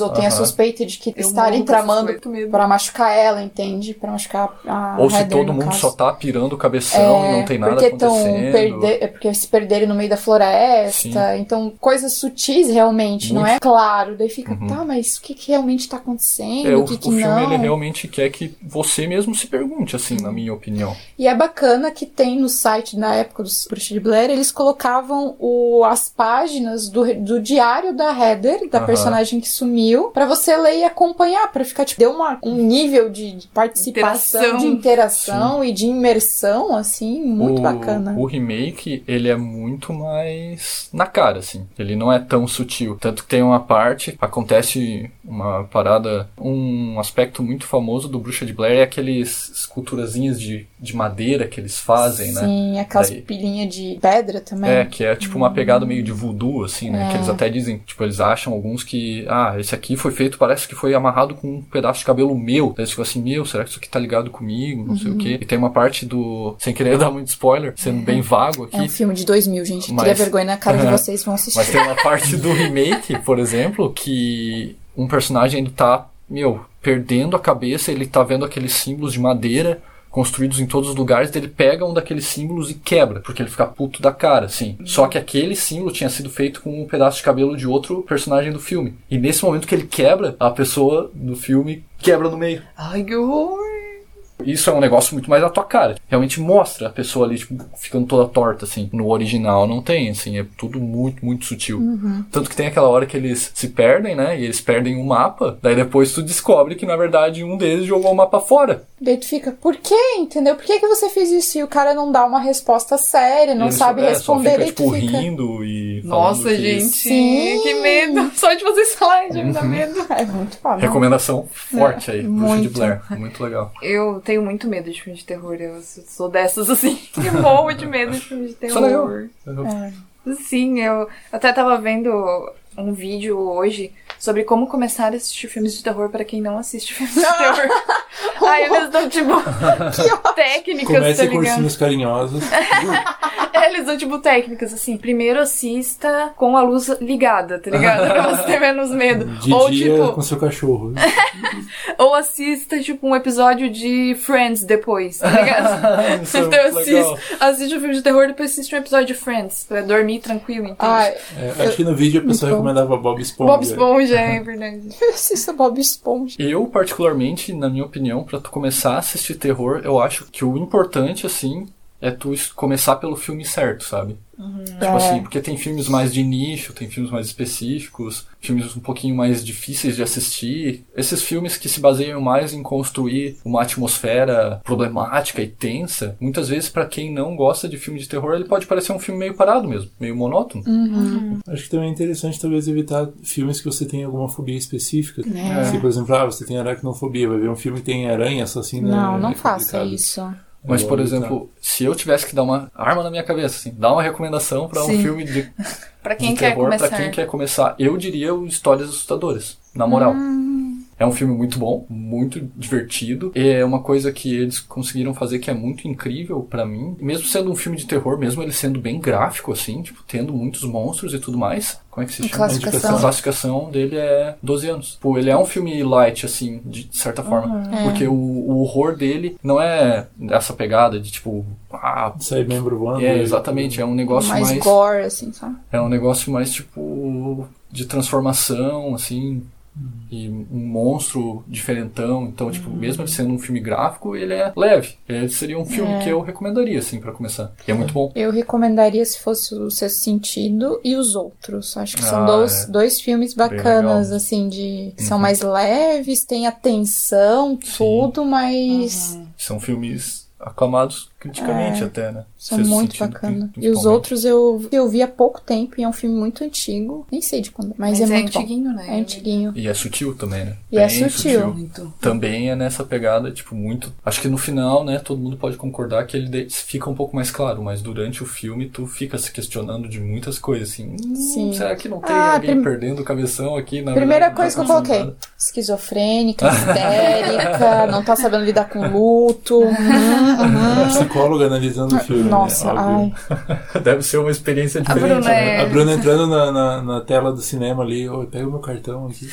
ou tem a suspeita de que
Eu
estarem tramando pra machucar ela, entende? Pra machucar a
Ou se
Heather,
todo
no
mundo
caso.
só tá pirando o cabeção e não tem nada
porque tão
acontecendo.
perder, é porque se perderem no meio da floresta, então coisas sutis realmente, não
Muito.
é claro. Daí fica,
Uhum.
tá, mas o que, que realmente tá acontecendo?
É, o,
o que,
o
que
filme
não?
ele realmente quer que você mesmo se pergunte, assim, na minha opinião.
E é bacana que tem no site, na época dos Bruxa de Blair, eles colocavam o, as páginas do, do diário da Heather, da personagem que sumiu, pra você ler e acompanhar, pra ficar, tipo, deu uma, um nível de, de participação,
Interação.
de interação e de imersão, assim, muito
o,
bacana.
O remake, ele é muito mais na cara, assim. Ele não é tão sutil. Tanto que tem uma parte, acontece uma parada, um aspecto muito famoso do Bruxa de Blair é aqueles esculturazinhas de, de madeira que eles fazem, né?
Sim, aquelas
Daí-
pilhinhas de pedra também.
É, que é tipo uma pegada meio de voodoo, assim, né?
É.
Que eles até dizem, tipo, eles acham alguns que ah, esse aqui foi feito, parece que foi amarrado com um pedaço de cabelo meu. Daí você fica assim, meu, será que isso aqui tá ligado comigo? Não sei o quê. E tem uma parte do, sem querer dar muito spoiler, sendo bem vago aqui.
É um filme de 2000, gente.
Mas-
Queria vergonha na cara de vocês, vão assistir.
Mas tem uma parte do remake, por exemplo, que um personagem ele tá, meu, perdendo a cabeça, ele tá vendo aqueles símbolos de madeira construídos em todos os lugares, ele pega um daqueles símbolos e quebra, porque ele fica puto da cara, assim. Só que aquele símbolo tinha sido feito com um pedaço de cabelo de outro personagem do filme. E nesse momento que ele quebra, a pessoa do filme quebra no meio.
Ai, que horror.
Isso é um negócio muito mais na tua cara. Realmente mostra a pessoa ali, tipo, ficando toda torta, assim. No original não tem, assim, é tudo muito, muito sutil. Tanto que tem aquela hora que eles se perdem, né? E eles perdem o mapa. Daí depois tu descobre que, na verdade, um deles jogou o mapa fora.
Daí tu fica, por quê? Entendeu? Por que, que você fez isso? E o cara não dá uma resposta séria, não
Eles
sabe
só- é,
responder.
Só fica, tipo,
fica.
rindo e falando
Nossa,
que-
gente.
Sim.
Que medo. Só de vocês falarem já me dá medo.
É muito foda.
Recomendação forte aí, Bruxa de. Blair. Muito legal.
Eu tenho muito medo de filme de terror. Eu sou dessas, assim, que morro de medo de filme de
Isso é legal.
terror. Sim, eu até tava vendo um vídeo hoje sobre como começar a assistir filmes de terror para quem não assiste filmes de terror. Aí eles dão, tipo, técnicas, tá
Comece com
ligado?
ursinhos carinhosos.
Eles dão, tipo, técnicas, assim. Primeiro assista com a luz ligada, tá ligado? Pra você ter menos medo.
De
ou,
dia
tipo,
com seu cachorro.
ou assista, tipo, um episódio de Friends depois, tá ligado?
É
então assiste, assiste um filme de terror depois assiste um episódio de Friends. Pra dormir tranquilo, entende?
Ai,
É, acho que no vídeo a pessoa recomendava Bob Esponja.
Bob Esponja, é verdade.
eu assisto Bob Esponja.
Eu, particularmente, na minha opinião, pra tu começar a assistir terror, eu acho que o importante, assim, é tu começar pelo filme certo, sabe? Tipo
É.
assim, porque tem filmes mais de nicho, tem filmes mais específicos, filmes um pouquinho mais difíceis de assistir. Esses filmes que se baseiam mais em construir uma atmosfera problemática e tensa, muitas vezes pra quem não gosta de filme de terror, ele pode parecer um filme meio parado mesmo, meio monótono.
Acho que também é interessante talvez evitar filmes que você tem alguma fobia específica.
É.
Se, por exemplo, ah, você tem aracnofobia, vai ver um filme que tem aranha assassina.
Não, não
é
faça
complicado.
isso.
Mas, por exemplo, se eu tivesse que dar uma arma na minha cabeça, assim, dar uma recomendação pra um filme de
Pra quem
de
quer
terror
começar.
pra quem quer começar. Eu diria o Histórias Assustadoras, na moral.
Hum.
É um filme muito bom, muito divertido. É uma coisa que eles conseguiram fazer que é muito incrível pra mim. Mesmo sendo um filme de terror, mesmo ele sendo bem gráfico, assim, tipo, tendo muitos monstros e tudo mais. Como é que se chama?
Classificação.
A classificação dele é 12 anos. Pô, ele é um filme light, assim, de certa forma. Porque o, o horror dele não é essa pegada de, tipo, ah,
Sai membro voando.
é, exatamente, é um negócio
mais,
mais
gore, assim, sabe?
é um negócio mais tipo de transformação, assim, e um monstro diferentão. Então, tipo, mesmo ele sendo um filme gráfico, ele é leve. Ele seria um filme
É.
que eu recomendaria, assim, pra começar. E é muito bom.
Eu recomendaria se fosse o Sexto Sentido e os outros. Acho que são
Ah,
dois,
é.
dois filmes bacanas, assim, de. que São
Uhum.
mais leves, tem atenção, tudo, mas
São filmes aclamados criticamente até, né?
É. são
Sexto
muito
Sentido,
bacanas. E os outros eu, eu vi há pouco tempo e é um filme muito antigo. Nem sei de quando, mas,
Mas
é,
é
muito bom.
antiguinho, né?
É antiguinho.
E é sutil também, né?
E é
Bem
sutil.
Muito.
Também é nessa pegada, tipo, muito. Acho que no final, né, todo mundo pode concordar que ele fica um pouco mais claro, mas durante o filme tu fica se questionando de muitas coisas, assim. "Hum,
Sim.
Será que não tem
Ah,
alguém
prim-
perdendo o cabeção aqui? Na
Primeira
verdade,
coisa que
tá
eu coloquei:
acontecendo
esquizofrênica, histérica, não tá sabendo lidar com luto. Uhum, uhum.
Psicóloga analisando o filme.
Nossa,
né?
ai.
Óbvio.
nada. Deve ser uma experiência
A
diferente.
Bruna
né?
é-
A Bruna entrando na, na, na tela do cinema ali, oi, pega o meu cartão aqui.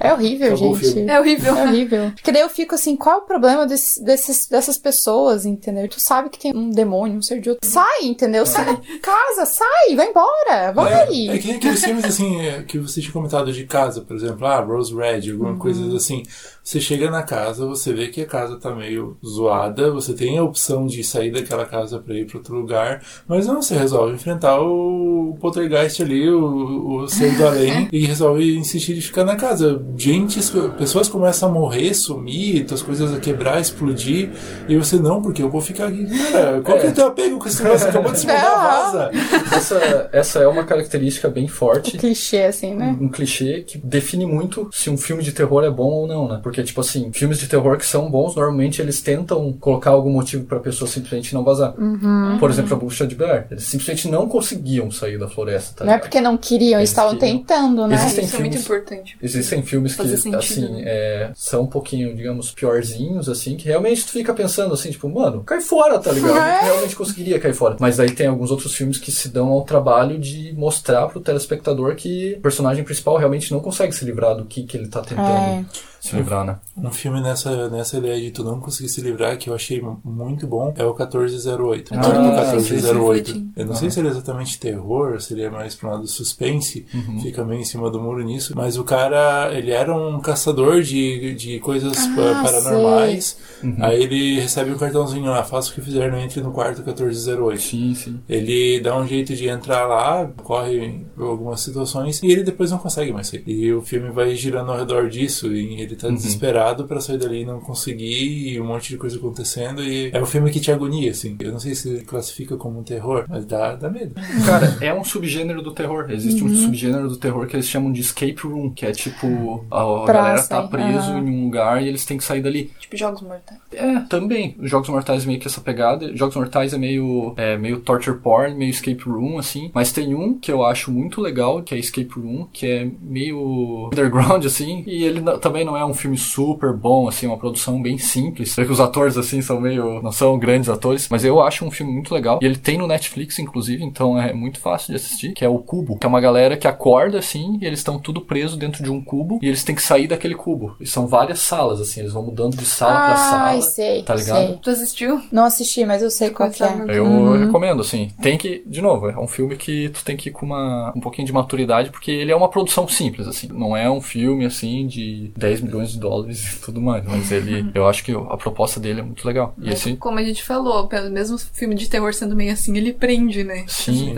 É horrível,
Acabou
gente.
É horrível.
É horrível. Porque daí eu fico assim, qual é o problema desse- desses, dessas pessoas, entendeu? Tu sabe que tem um demônio, um ser de outro. Sai, entendeu? Sai da casa, sai, vai embora, vai.
É, é que nem aqueles filmes assim é, que você tinha comentado de casa, por exemplo, ah, Rose Red, alguma
Uhum.
coisa assim. Você chega na casa, você vê que a casa tá meio zoada, você tem a opção de sair daquela casa pra ir pra outro lugar, mas não, você resolve enfrentar o poltergeist ali, o, o ser do além, e resolve insistir de ficar na casa. gente, pessoas começam a morrer, sumir, as coisas a quebrar, explodir, e você não, porque eu vou ficar aqui. Cara, qual que é o teu apego com esse negócio? Acabou de se mudar, vaza.
Essa, essa é uma característica bem forte.
Um clichê, assim, né?
Um, um clichê que define muito se um filme de terror é bom ou não, né? Porque, tipo assim, filmes de terror que são bons, normalmente eles tentam colocar algum motivo pra pessoa simplesmente não vazar.
Uhum.
Por exemplo, a Bucha de Blair. Eles simplesmente não conseguiam sair da floresta, tá
Não é
ligado?
porque não queriam, eles estavam
queriam.
tentando, né?
Existem
Isso é muito
filmes-
importante.
Existem filmes que,
sentido,
assim,
né?
é, são um pouquinho, digamos, piorzinhos, assim, que realmente tu fica pensando assim, tipo, mano, cai fora, tá ligado?
É.
Realmente conseguiria cair fora. Mas aí tem alguns outros filmes que se dão ao trabalho de mostrar pro telespectador que o personagem principal realmente não consegue se livrar do que, que ele tá tentando
É.
se livrar, né?
Um filme nessa, nessa ideia de tu não conseguir se livrar, que eu achei mu- muito bom, é o 1408.
Ah,
Quarto
sim, sim,
1408.
sim.
Eu não sei se ele é exatamente terror, seria mais pra um lado suspense,
Uhum.
fica meio em cima do muro nisso, mas o cara, ele era um caçador de, de coisas
Ah,
pa- paranormais,
Uhum.
aí ele recebe um cartãozinho lá, faça o que fizer, não entre no quarto 1408.
Sim, sim.
Ele dá um jeito de entrar lá, corre algumas situações e ele depois não consegue mais sair. E o filme vai girando ao redor disso e ele tá desesperado pra sair dali e não conseguir e um monte de coisa acontecendo e é um filme que te agonia, assim. Eu não sei se classifica como um terror, mas dá, dá medo.
Cara, é um subgênero do terror. Existe
Uhum.
um subgênero do terror que eles chamam de escape room, que é tipo, a, a galera tá preso
aham.
em um lugar e eles têm que sair dali.
Tipo Jogos Mortais.
É, também. Os Jogos Mortais meio que essa pegada. Jogos Mortais é meio, é meio torture porn, meio escape room, assim. Mas tem um que eu acho muito legal, que é Escape Room, que é meio underground, assim. E ele não- também não é um filme super bom, assim, uma produção bem simples. Sei que os atores, assim, são meio... não são grandes atores, mas eu acho um filme muito legal. E ele tem no Netflix, inclusive, então é muito fácil de assistir, que é o Cubo. Que é uma galera que acorda, assim, e eles estão tudo preso dentro de um cubo, e eles têm que sair daquele cubo. E são várias salas, assim, eles vão mudando de sala pra sala.
Ai, sei,
tá ligado?
sei.
Tu assistiu?
Não assisti, mas eu sei qual que é.
Eu recomendo, assim. Tem que, de novo, é um filme que tu tem que ir com uma, um pouquinho de maturidade, porque ele é uma produção simples, assim. Não é um filme, assim, de 10 milhões de dólares e tudo mais. Mas ele, eu acho que a proposta dele é muito legal. E
Mas,
esse,
Como a gente falou, pelo mesmo filme de terror sendo meio assim, ele prende, né?
Sim.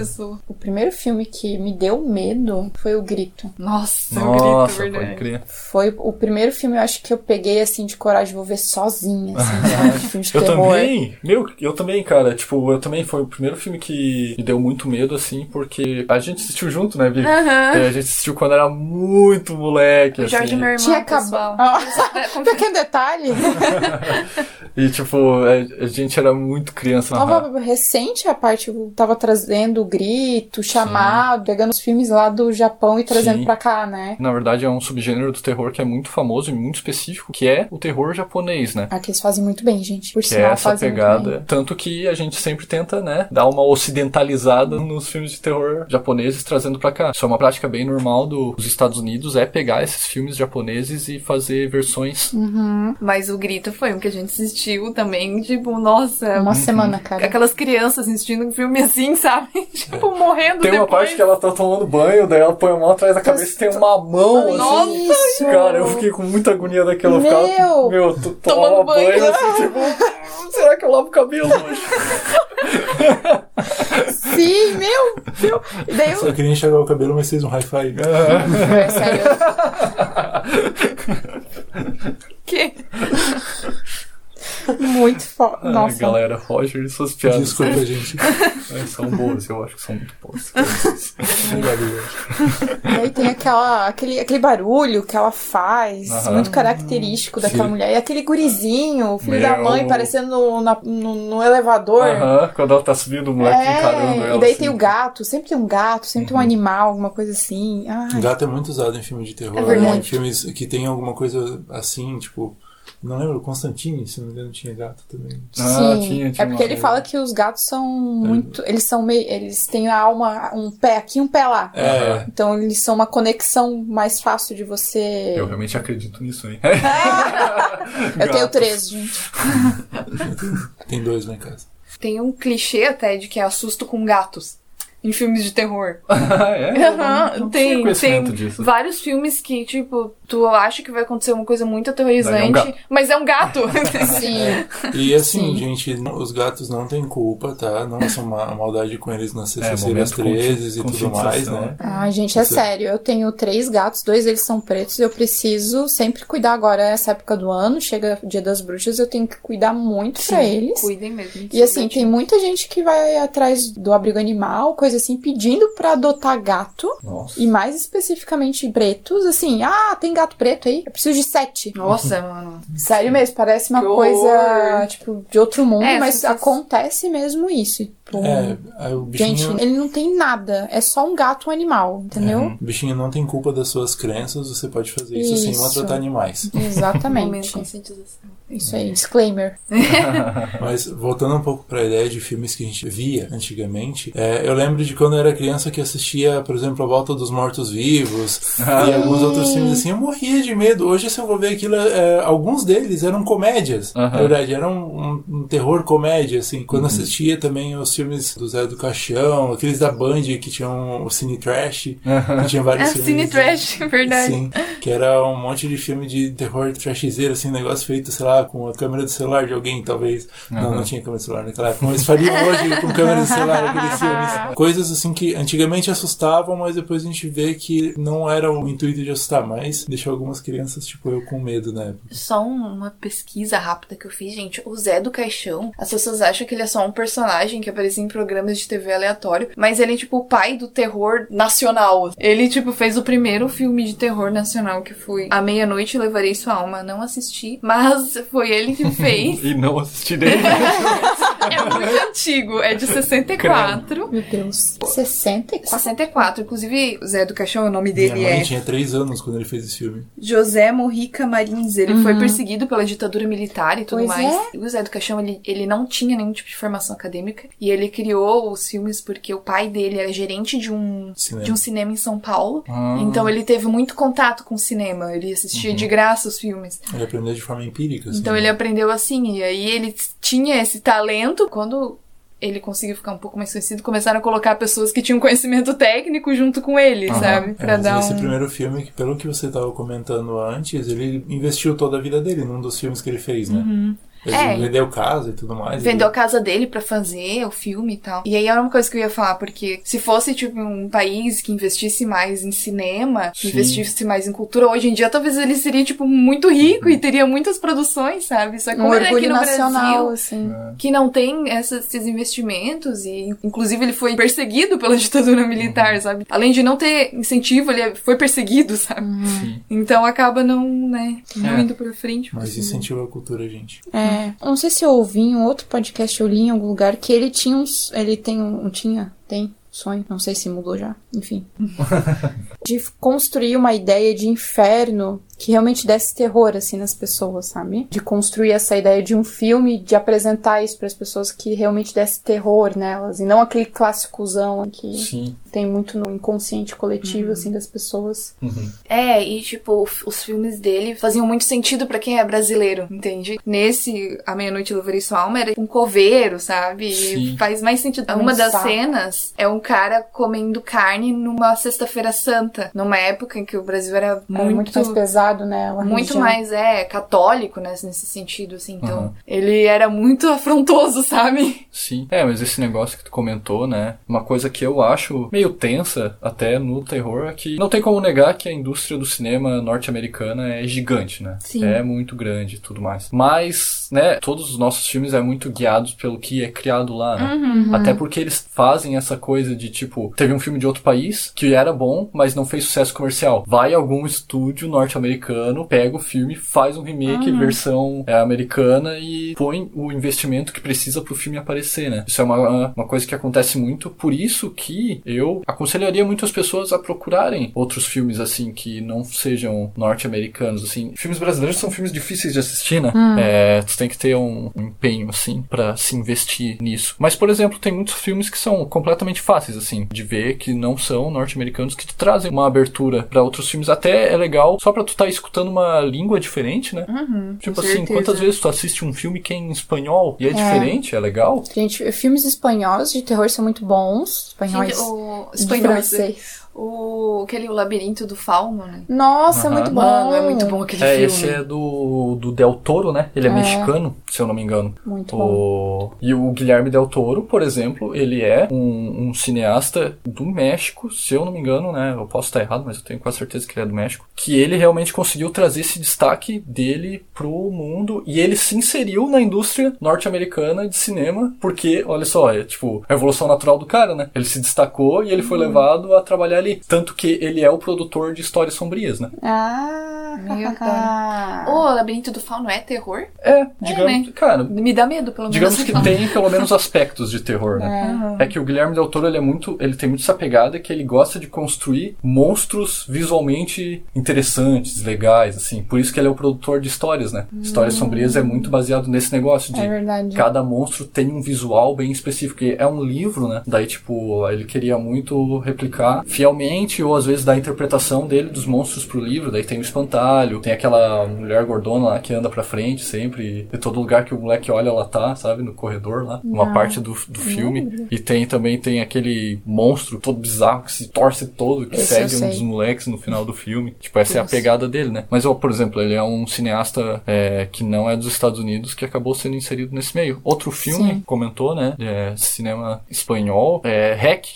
O primeiro filme que me deu medo foi o Grito.
Nossa,
nossa,
eu grito,
pode
verdade.
crer.
Foi o primeiro filme, eu acho que eu peguei assim de coragem, vou ver sozinha, assim? De
Eu
terror.
também, meu, eu também, cara, tipo, eu também foi o primeiro filme que me deu muito medo, assim, porque a gente assistiu junto, né, Vi?
Aham.
É, a gente assistiu quando era muito moleque,
O Jorge
assim.
é meu irmão,
Tinha acabado.
É, confia-
Pequeno detalhe.
E, tipo, a, a gente era muito criança. na
Tava recente a parte, tava trazendo o grito, chamado, pegando os filmes lá do Japão e trazendo
Sim.
pra cá, né?
Na verdade, é um subgênero do terror que é muito famoso e muito específico, que é o terror japonês, né?
Aqui eles fazem muito bem, gente. Por
Que é
sinal,
essa
fazem muito
pegada.
bem.
Tanto que a gente sempre tenta, né, dar uma ocidentalizada nos filmes de terror japoneses trazendo pra cá. Isso é uma prática bem normal do- dos Estados Unidos, é pegar esses filmes japoneses e fazer versões.
Uhum.
Mas o Grito foi um que a gente assistiu também, tipo, nossa.
Uma semana, cara.
Aquelas crianças assistindo um filme assim, sabe? tipo, morrendo
Tem uma
depois.
parte que ela tá tomando banho, daí ela põe a mão atrás da cabeça e tem uma mão
Nossa!
assim.
Isso!
Cara, eu fiquei com muita agonia daquela. Eu ficava,
Meu!
meu, tu
Tomando
tomava
banho.
banho, assim, tipo, "Hum, será que eu lavo o cabelo hoje?
Sim, meu! meu. Daí eu...
Só queria enxergar o cabelo, mas fez um hi-fi.
É, sério.
Que?
Muito foda.
Ai,
Nossa.
galera, Roger e suas piadas.
Desculpa, gente.
Ai, são boas, eu acho que são muito boas.
E aí tem aquela, aquele, aquele barulho que ela faz,
Aham.
muito característico daquela
Sim.
mulher. E aquele gurizinho, o filho
Meu.
da mãe, parecendo no, na- no, no elevador.
Aham, quando ela tá subindo, o moleque encarando
É,
ela.
e daí
assim.
tem o gato, sempre tem um gato, sempre tem um animal, alguma coisa assim. Ai,
Gato é muito usado em filme de terror.
É verdade.
Em filmes que tem alguma coisa assim, tipo. Não lembro, Constantine, se não me engano, tinha gato também.
Ah,
Sim,
tinha, tinha
é porque ele fala que os gatos são muito. Eles são meio. Eles têm a alma, um pé aqui e um pé lá.
É.
Então eles são uma conexão mais fácil de você.
Eu realmente acredito nisso aí.
Eu tenho três, gente.
Tem dois lá em casa.
Tem um clichê até de que é assusto com gatos. em filmes de terror.
é, eu não-
Aham,
não
tem, tem
disso.
vários filmes que, tipo, tu acha que vai acontecer uma coisa muito aterrorizante,
é um
mas é um gato.
Sim.
E assim,
Sim.
gente, os gatos não têm culpa, tá? Não é uma maldade com eles nas sextas-feiras
consci-
13 e tudo mais, né?
Ai, gente, é
Você-
sério. Eu tenho três gatos, dois deles são pretos. Eu preciso sempre cuidar agora, essa época do ano, chega o dia das bruxas, eu tenho que cuidar muito pra eles.
Cuidem mesmo.
E assim, tem muita gente que vai atrás do abrigo animal, coisa assim, pedindo pra adotar gato.
Nossa.
E mais especificamente pretos, assim, ah, tem gato preto aí? Eu preciso de sete.
Nossa, mano.
Sério mesmo, parece uma
Que
coisa,
horror.
tipo, de outro mundo,
É,
mas acontece mesmo isso. Tipo,
É, o bichinho.
Gente, ele não tem nada, é só um gato um animal, entendeu?
É, o bichinho não tem culpa das suas crenças, você pode fazer isso, sem
Isso.
maltratar animais.
Exatamente. Isso aí, disclaimer.
Mas voltando um pouco pra ideia de filmes que a gente via antigamente, é, eu lembro de quando eu era criança que assistia, por exemplo, A Volta dos Mortos-Vivos e alguns outros filmes assim, eu morria de medo. Hoje, se eu vou ver aquilo, é, alguns deles eram comédias. Na verdade, era um, um- terror comédia, assim. Quando eu assistia também os filmes do Zé do Caixão, aqueles da Band que tinham o Cine Trash, que tinha vários
É
filmes.
Cine Trash, verdade.
Sim, que era um monte de filme de terror trashzeiro, assim, negócio feito, sei lá, com a câmera do celular de alguém, talvez. Não, não tinha câmera do celular naquela época, mas fariam hoje com câmera do celular aqueles filmes. Coisas assim que antigamente assustavam, mas depois a gente vê que não era o intuito de assustar, mas deixou algumas crianças, tipo eu, com medo na época.
Só um- uma pesquisa rápida que eu fiz, gente. O Zé do Caixão, as pessoas acham que ele é só um personagem que em programas de TV aleatório, mas ele é tipo o pai do terror nacional. Ele, tipo, fez o primeiro filme de terror nacional que foi A Meia-Noite Levarei Sua Alma. Não assisti, mas foi ele que fez.
E não assistirei.
é muito antigo, é de 64.
Meu Deus. 64?
64, inclusive o Zé do Caixão, o nome
Minha
dele
mãe
é
tinha três anos quando ele fez esse filme.
José Morrica Marins, ele foi perseguido pela ditadura militar e tudo
Pois
mais.
é.
E o Zé do Caixão, ele, ele não tinha nenhum tipo de formação acadêmica. E ele criou os filmes porque o pai dele era gerente de um
Cinema.
de um cinema em São Paulo.
Ah.
Então ele teve muito contato com o cinema. Ele assistia de graça os filmes.
Ele aprendeu de forma empírica, assim.
Então ele aprendeu assim. E aí ele tinha esse talento. Quando ele conseguiu ficar um pouco mais conhecido, começaram a colocar pessoas que tinham conhecimento técnico junto com ele, sabe?
É,
Pra
mas
dar
esse
um.
primeiro filme, que pelo que você estava comentando antes, ele investiu toda a vida dele num dos filmes que ele fez, né? Ele
É.
vendeu casa e tudo mais.
Vendeu a
ele...
casa dele pra fazer o filme e tal. E aí era uma coisa que eu ia falar, porque se fosse, tipo, um país que investisse mais em cinema, que
Sim.
investisse mais em cultura, hoje em dia talvez ele seria, tipo, muito rico e teria muitas produções, sabe? Só que
Um
é aqui no
nacional,
Brasil,
assim.
que não tem essas- esses investimentos e, inclusive, ele foi perseguido pela ditadura militar, sabe? Além de não ter incentivo, ele foi perseguido, sabe?
Sim.
Então acaba não, né, não
É.
indo pra frente.
Mas
assim.
incentiva a cultura, gente.
É. Eu Não sei se eu ouvi em outro podcast, eu li em algum lugar, que ele tinha uns. Ele tem um tinha? Tem? Sonho. Não sei se mudou já. Enfim. de construir uma ideia de inferno que realmente desse terror, assim, nas pessoas, sabe? De construir essa ideia de um filme, de apresentar isso para as pessoas que realmente desse terror nelas. E não aquele clássicozão que
Sim.
tem muito no inconsciente coletivo, assim, das pessoas.
É, e tipo, os filmes dele faziam muito sentido pra quem é brasileiro, entende? Nesse A Meia-Noite Louvarei Sua Alma era um coveiro, sabe? E faz mais sentido.
Um
Uma das
saco.
cenas é um cara comendo carne numa sexta-feira santa, numa época em que o Brasil era
Era
muito,
muito mais pesado, né? a
muito
religião.
mais, é, católico, né, nesse sentido, assim. Então,
Aham.
ele era muito afrontoso, sabe?
Sim. É, mas esse negócio que tu comentou, né? Uma coisa que eu acho meio tensa até no terror é que não tem como negar que a indústria do cinema norte-americana é gigante, né?
Sim.
É muito grande e tudo mais. Mas, né, todos os nossos filmes é muito guiados pelo que é criado lá, né?
Uhum.
Até porque eles fazem essa coisa de tipo, teve um filme de outro país que era bom, mas não fez sucesso comercial. Vai algum estúdio norte-americano, pega o filme, faz um remake versão é, americana e põe o investimento que precisa pro filme aparecer, né? Isso é uma, uma coisa que acontece muito, por isso que eu aconselharia muito as pessoas a procurarem outros filmes assim que não sejam norte-americanos, assim. Filmes brasileiros são filmes difíceis de assistir, né? É, tu tem que ter um, empenho assim pra se investir nisso. Mas por exemplo, tem muitos filmes que são completamente fáceis assim, de ver que não são norte-americanos que te trazem uma abertura para outros filmes. Até é legal só pra tu estar tá escutando uma língua diferente, né?
Uhum,
tipo assim,
certeza.
quantas vezes tu assiste um filme que é em espanhol e é, diferente, é legal?
Gente, filmes espanhóis de terror são muito bons. Espanhóis.
Gente, o
de
espanhol,
francês.
O aquele o labirinto do fauno, né?
Nossa,
Aham.
muito bom.
Mano, é muito bom aquele
É,
filme.
esse é do, do Del Toro, né? Ele é,
É.
mexicano, se eu não me engano.
Muito bom.
O... E o Guilherme Del Toro, por exemplo, ele é um, um cineasta do México, se eu não me engano, né? Eu posso estar errado, mas eu tenho quase certeza que ele é do México. Que ele realmente conseguiu trazer esse destaque dele pro mundo e ele se inseriu na indústria norte-americana de cinema, porque, olha só, é tipo a evolução natural do cara, né? Ele se destacou e ele foi levado a trabalhar ali. Tanto que ele é o produtor de histórias sombrias, né?
Ah,
Meu O labirinto do fauno é terror?
É, digamos,
né?
cara,
Me dá medo, pelo menos.
Digamos que tem pelo menos aspectos de terror, né? É. que o Guilherme Del Toro ele é muito, ele tem muito essa pegada que ele gosta de construir monstros visualmente interessantes, legais, assim. Por isso que ele é o produtor de histórias, né? Histórias sombrias é muito baseado nesse negócio de
É verdade.
cada monstro tem um visual bem específico. E é um livro, né? Daí tipo ele queria muito replicar fielmente ou às vezes dar a interpretação dele dos monstros pro livro. Daí tem o espantalho, tem aquela mulher gordona lá que anda pra frente sempre. E todo lugar que o moleque olha, ela tá, sabe? No corredor lá. Uma parte do, do filme. E tem também tem aquele monstro todo bizarro que se torce todo, que
Esse
segue um dos moleques no final do filme. Tipo, essa é a pegada dele, né? Mas, ó, por exemplo, ele é um cineasta é, que não é dos Estados Unidos que acabou sendo inserido nesse meio. Outro filme,
Sim.
comentou, né? É, cinema espanhol, é Hack.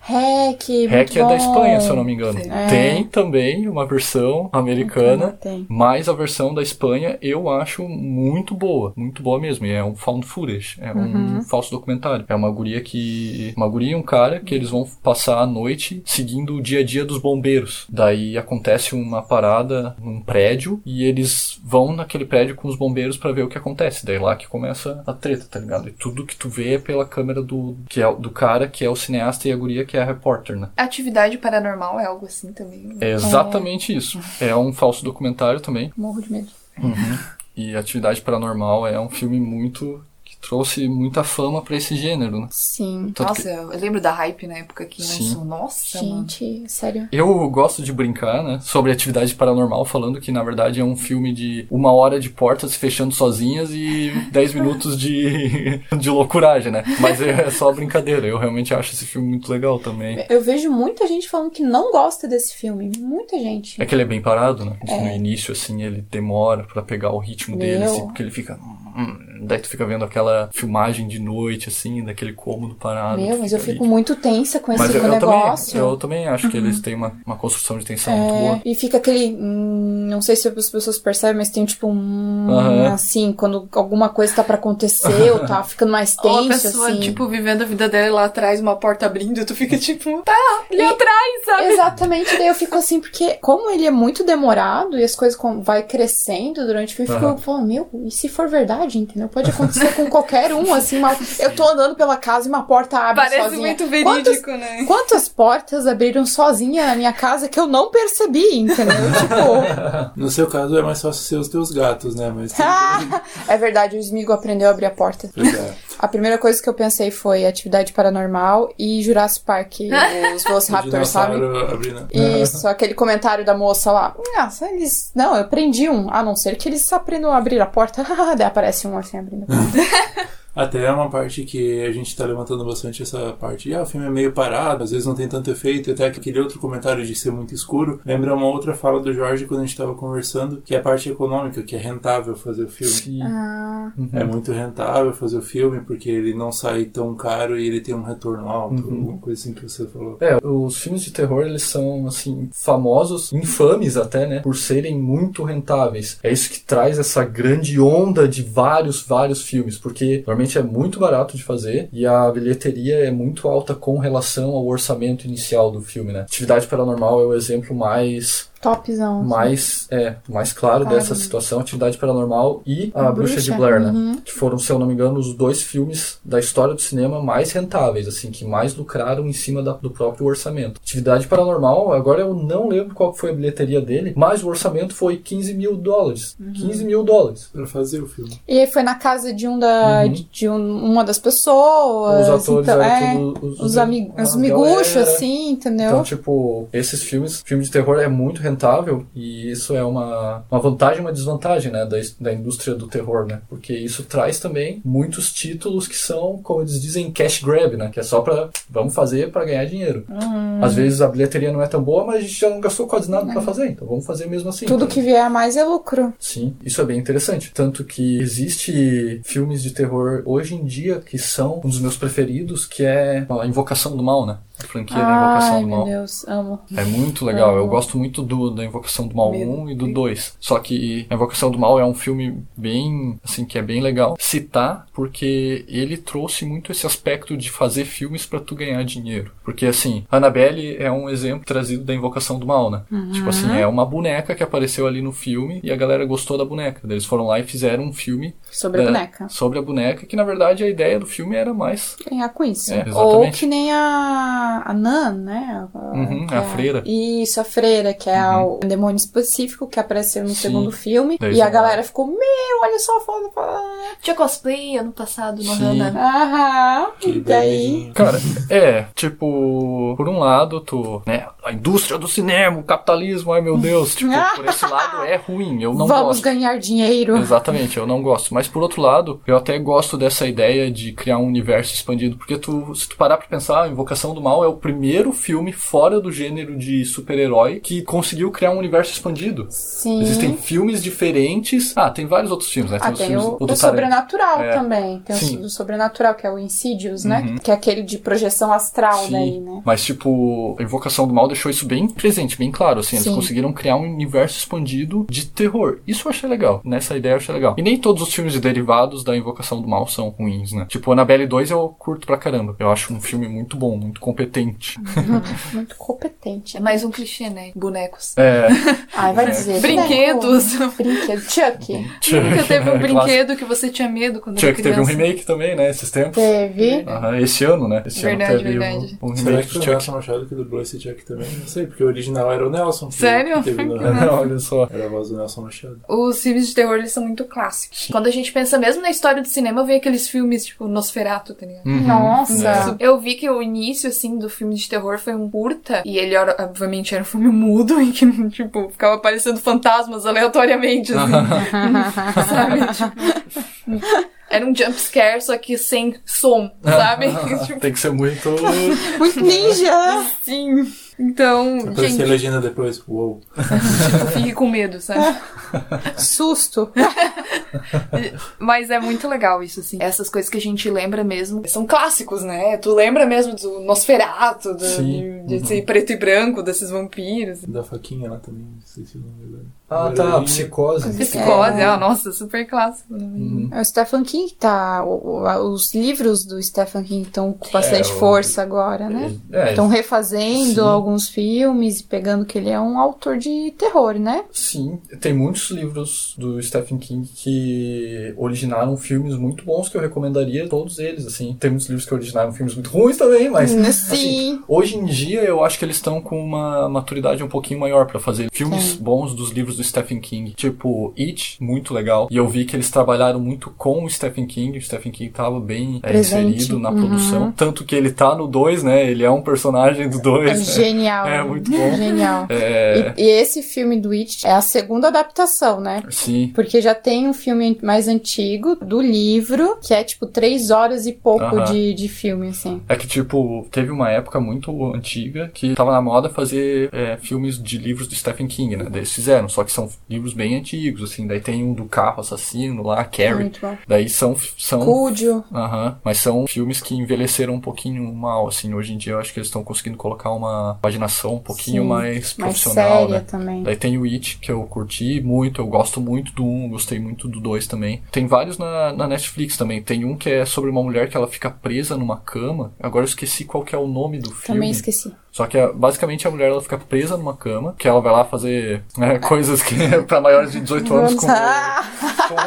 Hack,
é da
bom.
Espanha, se eu não me engano.
É.
Tem também uma versão americana.
Tem.
Mas a versão da Espanha eu acho muito boa, muito boa mesmo. E é um found footage, é
Uhum.
um falso documentário. É uma guria que. Uma guria e um cara que eles vão passar a noite seguindo o dia a dia dos bombeiros. Daí acontece uma parada num prédio e eles vão naquele prédio com os bombeiros pra ver o que acontece. Daí lá que começa a treta, tá ligado? E tudo que tu vê é pela câmera do, que é, do cara que é o cineasta e a guria que é a repórter, né?
Atividade paranormal é algo assim também.
É exatamente isso. É um falso documentário também.
Morro de medo.
E Atividade Paranormal é um filme muito trouxe muita fama pra esse gênero, né?
Sim.
Tanto
Nossa, eu lembro da hype na época que lançou. Nossa, mano.
Gente, sério.
Eu gosto de brincar, né, sobre atividade paranormal, falando que na verdade é um filme de uma hora de portas fechando sozinhas e 10 minutos de, de loucuragem, né? Mas é só brincadeira. Eu realmente acho esse filme muito legal também.
Eu vejo muita gente falando que não gosta desse filme. Muita gente.
É que ele é bem parado, né?
É.
No início, assim, ele demora pra pegar o ritmo dele,
Meu.
assim, porque ele fica. hum, daí tu fica vendo aquela filmagem de noite, assim, daquele cômodo parado.
Meu, mas eu fico
ali.
muito tensa com esse
Mas eu, eu também,
negócio.
eu também acho que eles têm uma, uma construção de tensão muito
É,
boa.
e fica aquele. hum, não sei se as pessoas percebem, mas tem tipo um.
Aham.
Assim, quando alguma coisa tá pra acontecer ou tá ficando mais
Ou a
tenso,
pessoa,
assim.
tipo, vivendo a vida dela e lá atrás, uma porta abrindo, tu fica tipo, tá ali atrás, sabe?
Exatamente, daí eu fico assim, porque como ele é muito demorado e as coisas vai crescendo durante o filme, eu
Aham.
fico meu, e se for verdade, entendeu? Pode acontecer com qualquer um, assim, uma- eu tô andando pela casa e uma porta abre
Parece
sozinha.
muito
Quantas,
verídico, né?
quantas portas abriram sozinha na minha casa que eu não percebi, entendeu? tipo,
No seu caso é mais fácil ser os teus gatos, né? Mas
é verdade, o Smigo aprendeu a abrir a porta.
Pois é.
A primeira coisa que eu pensei foi atividade paranormal e Jurassic Park, os Velociraptors, sabe?
abrindo.
Isso, aquele comentário da moça lá. Nossa, eles. Não, eu prendi um. A não ser que eles aprendam a abrir a porta. Daí aparece um assim abrindo a porta.
Até é uma parte que a gente tá levantando bastante essa parte. Ah, o filme é meio parado, às vezes não tem tanto efeito. Até aquele outro comentário de ser muito escuro. Lembra uma outra fala do Jorge quando a gente tava conversando, que é a parte econômica, que é rentável fazer o filme.
Sim.
Ah,
É muito rentável fazer o filme porque ele não sai tão caro e ele tem um retorno alto,
Uhum.
alguma coisa assim que você falou.
É, os filmes de terror, eles são, assim, famosos, infames até, né? Por serem muito rentáveis. É isso que traz essa grande onda de vários, vários filmes, porque normalmente é muito barato de fazer e a bilheteria é muito alta com relação ao orçamento inicial do filme, né? Atividade Paranormal é o exemplo mais
Topzão.
mais, é, mais claro
Claro.
dessa situação, Atividade Paranormal e A
A
Bruxa, de
Bruxa,
Blair, né?
uhum.
Que foram, se eu não me engano, os dois filmes da história do cinema mais rentáveis, assim, que mais lucraram em cima da- do próprio orçamento. Atividade Paranormal, agora eu não lembro qual foi a bilheteria dele, mas o orçamento foi 15 mil dólares.
Uhum.
15 mil dólares.
Pra fazer o filme.
E aí foi na casa de um da
Uhum.
de, de um- uma das pessoas.
Os atores
então,
eram
é,
tudo os,
os, os miguxos, assim, entendeu?
Então, tipo, esses filmes, filme de terror é muito rentável e isso é uma, uma vantagem e uma desvantagem, né, da, da indústria do terror, né? Porque isso traz também muitos títulos que são, como eles dizem, cash grab, né? Que é só pra, vamos fazer pra ganhar dinheiro.
Hum.
Às vezes a bilheteria não é tão boa, mas a gente já não gastou quase nada pra fazer, então vamos fazer mesmo assim.
Tudo que vier a mais é lucro.
Sim, isso é bem interessante. Tanto que existe filmes de terror hoje em dia que são um dos meus preferidos, que é a Invocação do Mal, né? Franquia da Invocação
Ai,
do
meu
Mal.
Deus, amo.
É muito legal. Eu
Amo.
gosto muito do, da Invocação do Mal
Medo.
1 e do 2. Só que a Invocação do Mal é um filme bem, assim, que é bem legal citar, porque ele trouxe muito esse aspecto de fazer filmes pra tu ganhar dinheiro. Porque, assim, Annabelle é um exemplo trazido da Invocação do Mal, né? Tipo assim, é uma boneca que apareceu ali no filme e a galera gostou da boneca. Eles foram lá e fizeram um filme
Sobre a
é,
boneca.
sobre a boneca, que na verdade a ideia do filme era mais
Ganhar com isso.
É,
Ou que nem a, a Nan, né? A,
Uhum, a
é-
freira.
Isso, a freira, que é o demônio específico que apareceu no
Sim.
segundo filme.
Daí
e a galera ficou, meu, olha só a foto.
Tinha cosplay ano passado no. Hana.
Aham.
Que
E daí.
Cara, é, tipo, por um lado, tu, né, a indústria do cinema, o capitalismo, ai meu Deus, tipo, por esse lado é ruim, eu não
Vamos
gosto.
ganhar dinheiro.
Exatamente, eu não gosto. Mas por outro lado, eu até gosto dessa ideia de criar um universo expandido, porque tu, se tu parar pra pensar, Invocação do Mal é o primeiro filme fora do gênero de super-herói que conseguiu criar um universo expandido.
Sim.
Existem filmes diferentes. Ah, tem vários outros filmes, né?
Ah,
os
tem
filmes
o, sobrenatural
É.
também. Tem
Sim.
o do sobrenatural, que é o Insidious, né?
Uhum.
Que é aquele de projeção astral
Sim,
daí, né?
Mas, tipo, a Invocação do Mal deixou isso bem presente, bem claro, assim. Eles
Sim.
conseguiram criar um universo expandido de terror. Isso eu achei legal. Nessa ideia eu achei legal. E nem todos os filmes derivados da Invocação do Mal são ruins, né? Tipo, Annabelle 2 eu curto pra caramba. Eu acho um filme muito bom, muito competente.
Muito competente.
É mais um clichê, né? Bonecos.
É.
Ai, vai
É.
dizer.
Brinquedos.
boneco. Brinquedo. Chuck.
Nunca teve um brinquedo que você tinha medo quando era
Chuck teve um
criança.
remake também, né? Esses tempos.
Teve.
Aham, esse ano, né? Esse
Verdade,
ano teve
verdade.
Um, um
Será
remake
que
do
foi o
Chuck.
Nelson Machado que dublou esse Chuck também? Não sei, porque o original era o Nelson. que-
Sério?
que teve no-
Olha só.
Era a voz do Nelson Machado.
Os filmes de terror, eles são muito clássicos. Quando a gente pensa mesmo na história do cinema, vem aqueles filmes tipo Nosferatu, tá ligado?
Uhum.
Nossa.
Eu vi que o início, assim, do filme de terror foi um curta. E ele, obviamente, era um filme mudo, em que, tipo, ficava aparecendo fantasmas aleatoriamente, assim. sabe? Tipo, era um jump scare, só que sem som, sabe? tipo,
Tem que ser muito.
Muito ninja.
sim. Então,
Aparecia a
gente,
legenda depois. Uou.
tipo, fique com medo, sabe?
Susto.
Mas é muito legal isso, assim. Essas coisas que a gente lembra mesmo são clássicos, né? Tu lembra mesmo do Nosferatu, do,
Sim.
ser preto e branco, desses vampiros.
Da faquinha lá também. Não sei se eu não lembro.
Ah, tá. Psicose.
Psicose,
É.
ah, nossa, super clássico. Né?
Uhum.
É o Stephen King tá. o- o- os livros do Stephen King estão com bastante
É, o-
força agora, né?
É,
Estão refazendo
Sim.
alguns filmes e pegando que ele é um autor de terror, né?
Sim, tem muitos livros do Stephen King que originaram filmes muito bons que eu recomendaria todos eles, assim. Tem muitos livros que originaram filmes muito ruins também, mas
Sim.
assim, hoje em dia eu acho que eles estão com uma maturidade um pouquinho maior pra fazer filmes
Sim.
bons dos livros do Stephen King, tipo It, muito legal. E eu vi que eles trabalharam muito com o Stephen King, o Stephen King tava bem é, inserido na
Uhum.
produção, tanto que ele tá no 2, né? Ele é um personagem do 2.
É genial.
É, muito bom.
Genial.
É,
E, e esse filme do It é a segunda adaptação, né?
sim.
Porque já tem um filme mais antigo do livro, que é tipo três horas e pouco
Aham.
de, de filme, assim.
É que, tipo, teve uma época muito antiga que tava na moda fazer é, filmes de livros do Stephen King, né? Eles fizeram, só que são livros bem antigos, assim. Daí tem um do carro assassino lá, Carrie.
Muito bom.
Daí são. são
Cúdio.
Aham, mas são filmes que envelheceram um pouquinho mal, assim. Hoje em dia eu acho que eles estão conseguindo colocar uma paginação um pouquinho
Sim,
mais
Mais
profissional,
séria
né?
também.
Daí tem o It, que eu curti muito, eu gosto muito do 1, gostei muito do 2 também. Tem vários na, na Netflix também. Tem um que é sobre uma mulher que ela fica presa numa cama. Agora eu esqueci qual que é o nome do filme.
Também esqueci.
Só que a- basicamente a mulher ela fica presa numa cama, que ela vai lá fazer né, coisas que pra maiores de 18 anos com, com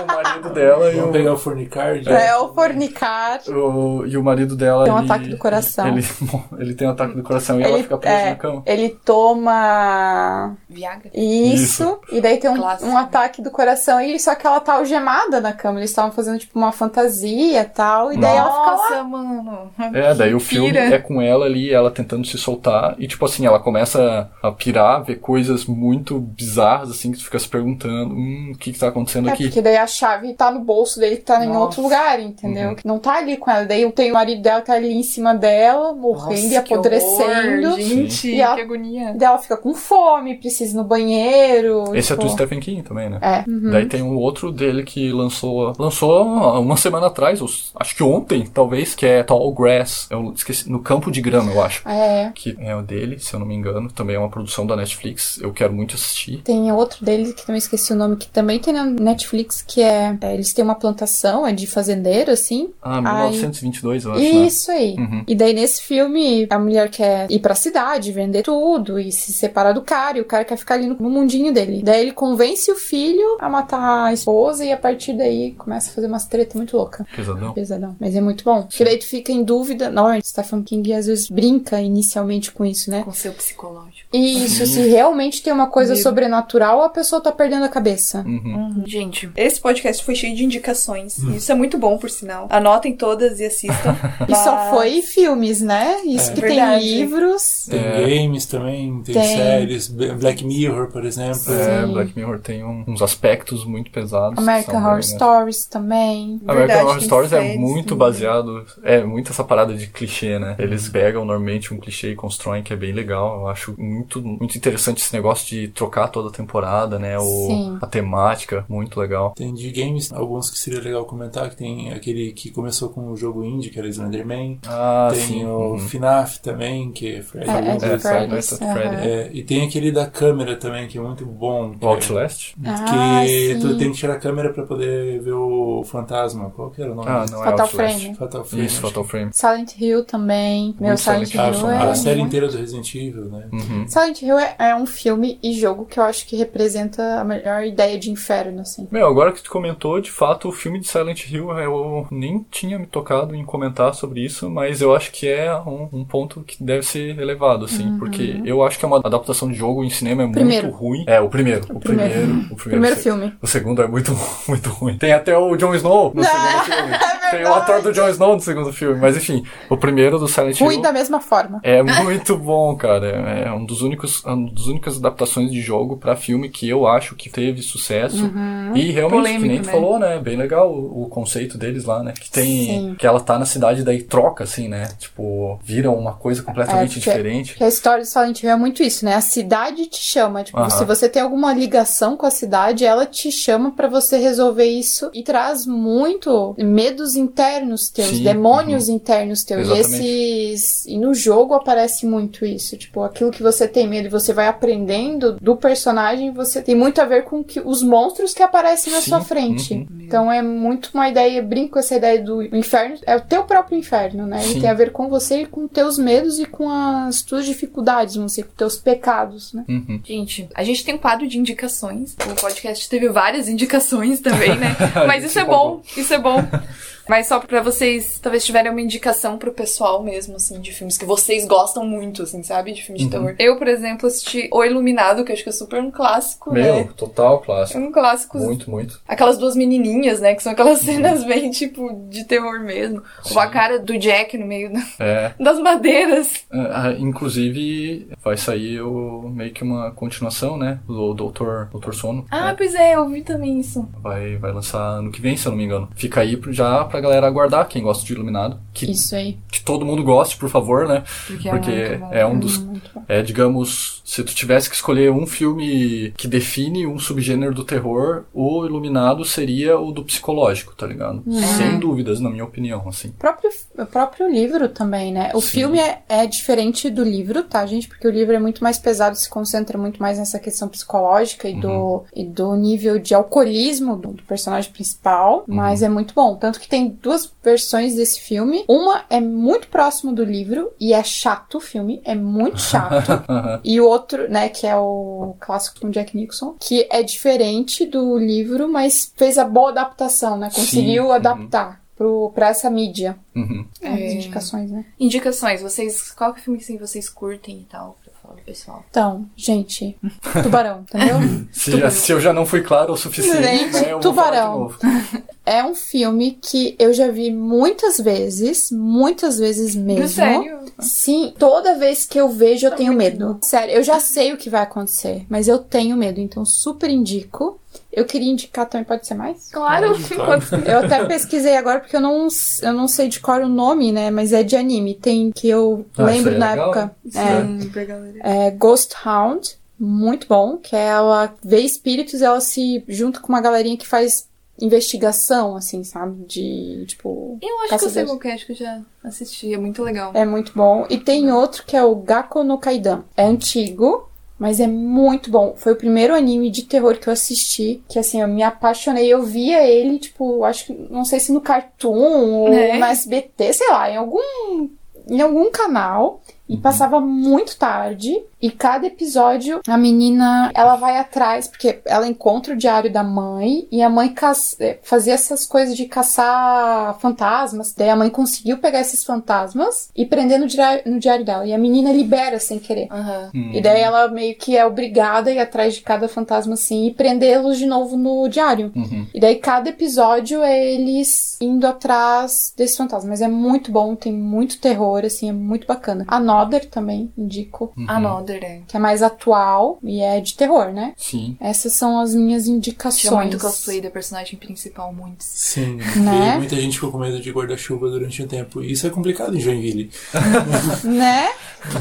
o marido dela e
Vamos
o,
pegar o Fornicard.
é o fornicar.
o- e o marido dela.
Tem um
ele-
ataque do coração.
Ele, ele tem um ataque do coração e ela fica presa
é,
na cama.
ele toma
Viagra.
isso,
Isso.
e daí tem um,
Clássico.
um ataque do coração, e só que ela tá algemada na cama. Eles estavam fazendo tipo uma fantasia e tal, e daí ela fica lá.
Nossa, mano.
É, daí o filme
Pira.
é com ela ali, ela tentando se soltar, e tipo assim, ela começa a pirar, ver coisas muito bizarras, assim, que tu fica se perguntando, hum, o que que tá acontecendo
É,
aqui?
porque daí a chave tá no bolso dele que tá em
Nossa.
outro lugar, entendeu?
Uhum.
Não tá ali com ela. Daí tem o marido dela que tá ali em cima dela, morrendo
Nossa,
e
que
apodrecendo.
horror, gente,
E ela-
que agonia.
Daí ela fica com fome, precisa ir no banheiro.
Esse é
tipo...
do Stephen King também, né?
É. uhum.
Daí tem um outro dele que lançou lançou uma semana atrás, ou acho que ontem, talvez, que é Tall Grass. Eu esqueci, no campo de grama, eu acho.
É.
Que é o dele, se eu não me engano. Também é uma produção da Netflix. Eu quero muito assistir.
Tem outro deles que também esqueci o nome, que também tem na Netflix, que é, é, Eles têm uma plantação, é de fazendeiro, assim.
Ah,
Ai.
1922, eu acho, né?
Isso aí.
Uhum.
E daí nesse filme, a mulher quer ir pra cidade, vender tudo e se separar do cara, e o cara quer ficar ali no, no mundinho dele. Daí ele convence o filho a matar a esposa e a partir daí começa a fazer umas treta muito louca.
Pesadão.
Pesadão. Mas é muito bom. Porque daí tu fica em dúvida. Não, Stephen King às vezes brinca inicialmente com isso, né?
Com seu psicológico.
E isso, se realmente tem uma coisa sobrenatural, a pessoa tá perdendo a cabeça.
Uhum.
Gente, esse podcast foi cheio de indicações. Isso é muito bom, por sinal. Anotem todas e assistam.
E só
Mas-
foi filmes, né? Isso
É.
que
Verdade.
tem livros.
Tem
É.
games também, tem,
Tem.
séries, Black Mirror, por exemplo.
É,
Sim.
Black Mirror tem um- uns aspectos muito pesados.
American Horror
bem-
Stories também.
American
Verdade,
Horror
tem
Stories é muito
também.
baseado, é muito essa parada de clichê, né? Eles pegam normalmente um clichê e constroem que é bem legal. Eu acho muito, muito interessante esse negócio de trocar toda a temporada, né? O,
Sim.
a temática, muito legal.
Tem de games, alguns que seria legal comentar, que tem aquele que começou com o jogo indie, que era Slenderman.
Ah,
tem
sim.
o
uhum.
FNAF também, que é Freddy.
É, é.
É, e tem aquele da câmera também, que é muito bom.
O
é-
Outlast?
Ah,
que tu
sim.
tem que tirar a câmera pra poder ver o fantasma. Qual que era o nome?
Ah, não é
Fatal
Outlast.
Frame.
Fatal Frame.
Isso, Fatal Frame.
Silent Hill também. Meu Silent,
Silent
Hill
A,
é.
a série
muito-
inteira do Resident Evil, né?
Uhum.
Silent Hill é, é um filme e jogo que eu acho que representa a melhor ideia de inferno, assim.
Meu, agora que tu comentou, de fato, o filme de Silent Hill, eu nem tinha me tocado em comentar sobre isso, mas eu acho que é um, um ponto que deve ser elevado, assim, porque eu acho que é uma adaptação de jogo em cinema é
Primeiro.
muito ruim. É, o primeiro. O,
primeiro.
primeiro. O primeiro,
Primeiro filme.
O segundo é muito, muito ruim. Tem até o Jon Snow no segundo filme.
é
Tem o ator do Jon Snow no segundo filme. Mas enfim, o primeiro do Silent
Ruim
Hill.
da mesma forma.
É muito bom, cara. É um dos únicos, uma das únicas adaptações de jogo pra filme que eu acho que teve sucesso. E realmente, que nem
Polêmico,
tu
né?
falou, né? Bem legal o, o conceito deles lá, né? Que tem.
Sim.
Que ela tá na cidade daí troca, assim, né? Tipo, vira uma coisa completamente
É,
diferente.
A história do Silent Hill é muito isso, né? A cidade te chama. Tipo,
Aham.
se você tem alguma ligação com a cidade, ela te chama pra você resolver isso e traz muito medos internos teus,
Sim,
demônios internos teus. E
Exatamente.
esses. E no jogo aparece muito isso. Tipo, aquilo que você tem medo e você vai aprendendo do personagem, você tem muito a ver com que, os monstros que aparecem na
Sim,
sua frente.
uhum.
Então é muito uma ideia, brinco com essa ideia do inferno. É o teu próprio inferno, né? Ele
Sim.
tem a ver com você e com teus medos e com as tuas dificuldades, vamos dizer, com teus pecados, né?
Uhum.
Gente, a gente tem um quadro de indicações. O podcast teve várias indicações também, né? Mas isso é bom, isso é bom. Mas só pra vocês, talvez tiverem uma indicação pro pessoal mesmo, assim, de filmes que vocês gostam muito, assim, sabe? De filme de
Uhum.
terror. Eu, por exemplo, assisti O Iluminado, que acho que é super um clássico,
Meu,
né?
total clássico.
Um clássico.
Muito, muito.
Aquelas duas menininhas, né? Que são aquelas cenas bem, tipo, de terror mesmo. Ou a cara do Jack no meio da-
É.
das madeiras.
Ah, inclusive, vai sair o, meio que uma continuação, né? Do Doutor, Doutor Sono.
Ah,
né?
pois é, eu vi também isso.
Vai, vai lançar ano que vem, se eu não me engano. Fica aí já pra galera aguardar, quem gosta de Iluminado. Que,
Isso aí.
que todo mundo goste, por favor, né?
Porque,
Porque
é, muito bom.
é um dos. É, digamos, se tu tivesse que escolher um filme que define um subgênero do terror, o Iluminado seria o, do psicológico, tá ligado?
Uhum.
Sem dúvidas, na minha opinião, assim.
O próprio, o próprio livro também, né? O
Sim.
filme é, é diferente do livro, tá, gente? Porque o livro é muito mais pesado, se concentra muito mais nessa questão psicológica e, do, e do nível de alcoolismo do, do personagem principal. Mas é muito bom. Tanto que tem duas versões desse filme. Uma é muito próximo do livro e é chato o filme, é muito chato. E o outro, né, que é o clássico com Jack Nixon, que é diferente do livro, mas fez a boa adaptação, né? Conseguiu
Sim, uhum.
adaptar pro, pra essa mídia.
Uhum.
É, As indicações, né?
Indicações, vocês. Qual que é o filme que assim, vocês curtem e tal, do pessoal?
Então, gente, Tubarão, entendeu?
Se, já- se eu já não fui claro o suficiente,
Gente,
né, eu vou
Tubarão.
falar de novo.
É um filme que eu já vi muitas vezes, muitas vezes mesmo.
Sério?
Sim, toda vez que eu vejo eu tenho medo. Sério, eu já sei o que vai acontecer, mas eu tenho medo, então super indico. Eu queria indicar também, pode ser mais?
Claro,
Pode, claro.
Eu até pesquisei agora porque eu não, eu não sei de cor o nome, né? Mas é de anime. Tem que eu
Ah,
lembro
é
na
legal,
época. É,
Sim, galera.
é Ghost Hound, muito bom, que ela vê espíritos, ela se junta com uma galerinha que faz investigação, assim, sabe? De, tipo...
Eu acho que eu sei qual que é, acho que eu já assisti, é muito legal.
É muito bom. E tem outro que é o Gakko no Kaidan. É antigo, mas é muito bom. Foi o primeiro anime de terror que eu assisti, que assim, eu me apaixonei. Eu via ele, tipo, acho que, não sei se no Cartoon ou
É.
na SBT, sei lá, em algum, em algum canal. E passava muito tarde. E cada episódio, a menina, ela vai atrás, porque ela encontra o diário da mãe. E a mãe eh, fazia essas coisas de caçar fantasmas. Daí a mãe conseguiu pegar esses fantasmas e prender no diário, no diário dela. E a menina libera sem querer.
Aham.
Hum.
E daí ela meio que é obrigada a ir atrás de cada fantasma assim e prendê-los de novo no diário.
Uhum.
E daí cada episódio é eles indo atrás desse fantasma. Mas é muito bom, tem muito terror, assim, é muito bacana. Another também, indico.
Another, é.
Que é mais atual e é de terror, né?
Sim.
Essas são as minhas
Tinha
indicações.
muito cosplay da personagem principal, muitos.
Sim,
Né?
e muita gente ficou com medo de guarda-chuva durante um tempo. E isso é complicado em Joinville.
Né?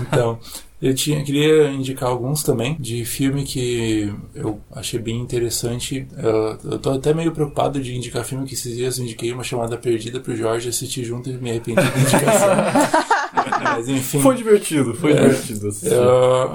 Então, eu tinha, queria indicar alguns também de filme que eu achei bem interessante. Eu, eu tô até meio preocupado de indicar filme que esses dias eu indiquei uma chamada perdida pro Jorge assistir junto e me arrependi da indicação. Mas enfim.
Foi divertido, foi
É.
divertido. assistir.
Eu,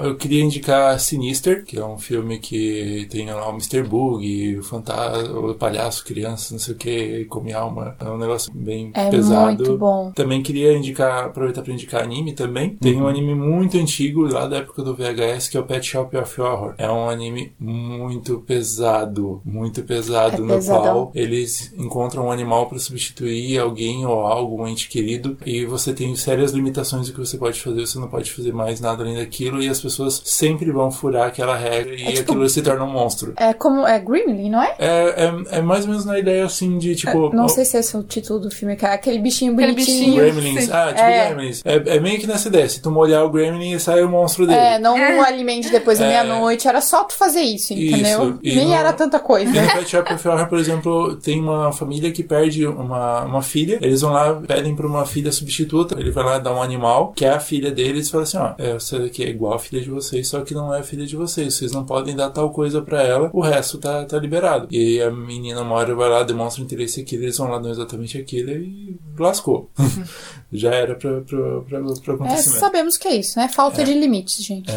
eu queria indicar Sinister, que é um filme que tem lá o Mr. Bug, o fantasma, o palhaço, criança, não sei o que, come alma. É um negócio bem
É
pesado.
muito bom.
Também queria indicar, aproveitar para indicar anime também. Tem um anime muito antigo, lá da época do VHS, que é o Pet Shop of Horror. É um anime muito pesado, muito pesado,
É
no
pesadão.
qual eles encontram um animal para substituir alguém ou algo, um ente querido, e você tem sérias limitações do que você pode fazer, você não pode fazer mais nada além daquilo, e as pessoas sempre vão furar aquela regra e
É tipo-
aquilo se torna um monstro.
É como. É Gremlin, não é?
É, é, é mais ou menos na ideia assim de tipo.
Não
ó,
sei se esse é o título do filme, que é aquele bichinho
Aquele
bonitinho.
bichinho.
Gremlins.
Sim.
Ah, tipo
É.
Gremlins. É, é meio que nessa ideia. Se tu molhar o Gremlin, sai o monstro dele.
É, não um alimente depois da
É.
meia-noite. Era só tu fazer isso, entendeu?
Isso,
Nem
no-
era tanta coisa.
E no Pet Shop of Horror, por exemplo, tem uma família que perde uma, uma filha. Eles vão lá, pedem pra uma filha substituta. Ele vai lá dar um animal, que é a filha deles, e fala assim: ó, essa daqui é igual a filha de vocês, só que não é a filha de vocês. Vocês não podem dar tal coisa pra ela, o resto tá, tá liberado. E aí a menina uma hora vai lá, demonstra interesse aquilo, eles vão lá, dão exatamente aquilo e lascou. Já era pra, pra, pra, pra
É,
acontecimento.
sabemos que é isso, né? Falta de limites, gente.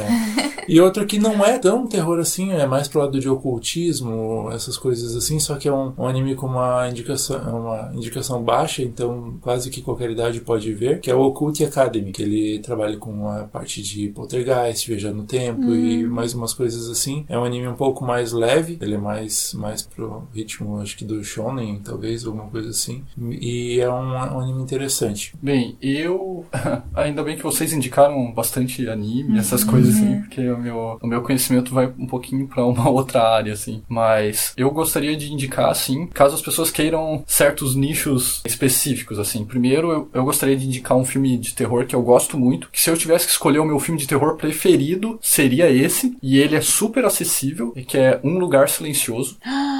E outro que não é tão terror assim, é mais pro lado de ocultismo, essas coisas assim, só que é um, um anime com uma indicação, uma indicação baixa, então quase que qualquer idade pode ver, que é o Occult Academy, que ele trabalha com a parte de poltergeist, viajar no tempo e mais umas coisas assim. É um anime um pouco mais leve, ele é mais, mais pro ritmo, acho que do shonen, talvez, alguma coisa assim. E é um, um anime interessante.
Bem, eu. Ainda bem que vocês indicaram bastante anime, essas coisas assim, porque o meu, o meu conhecimento vai um pouquinho pra uma outra área, assim. Mas eu gostaria de indicar, assim, caso as pessoas queiram certos nichos específicos, assim. Primeiro, eu, eu gostaria de indicar um filme de terror que eu gosto muito, que se eu tivesse que escolher o meu filme de terror preferido, seria esse. E ele é super acessível, e que é Um Lugar Silencioso.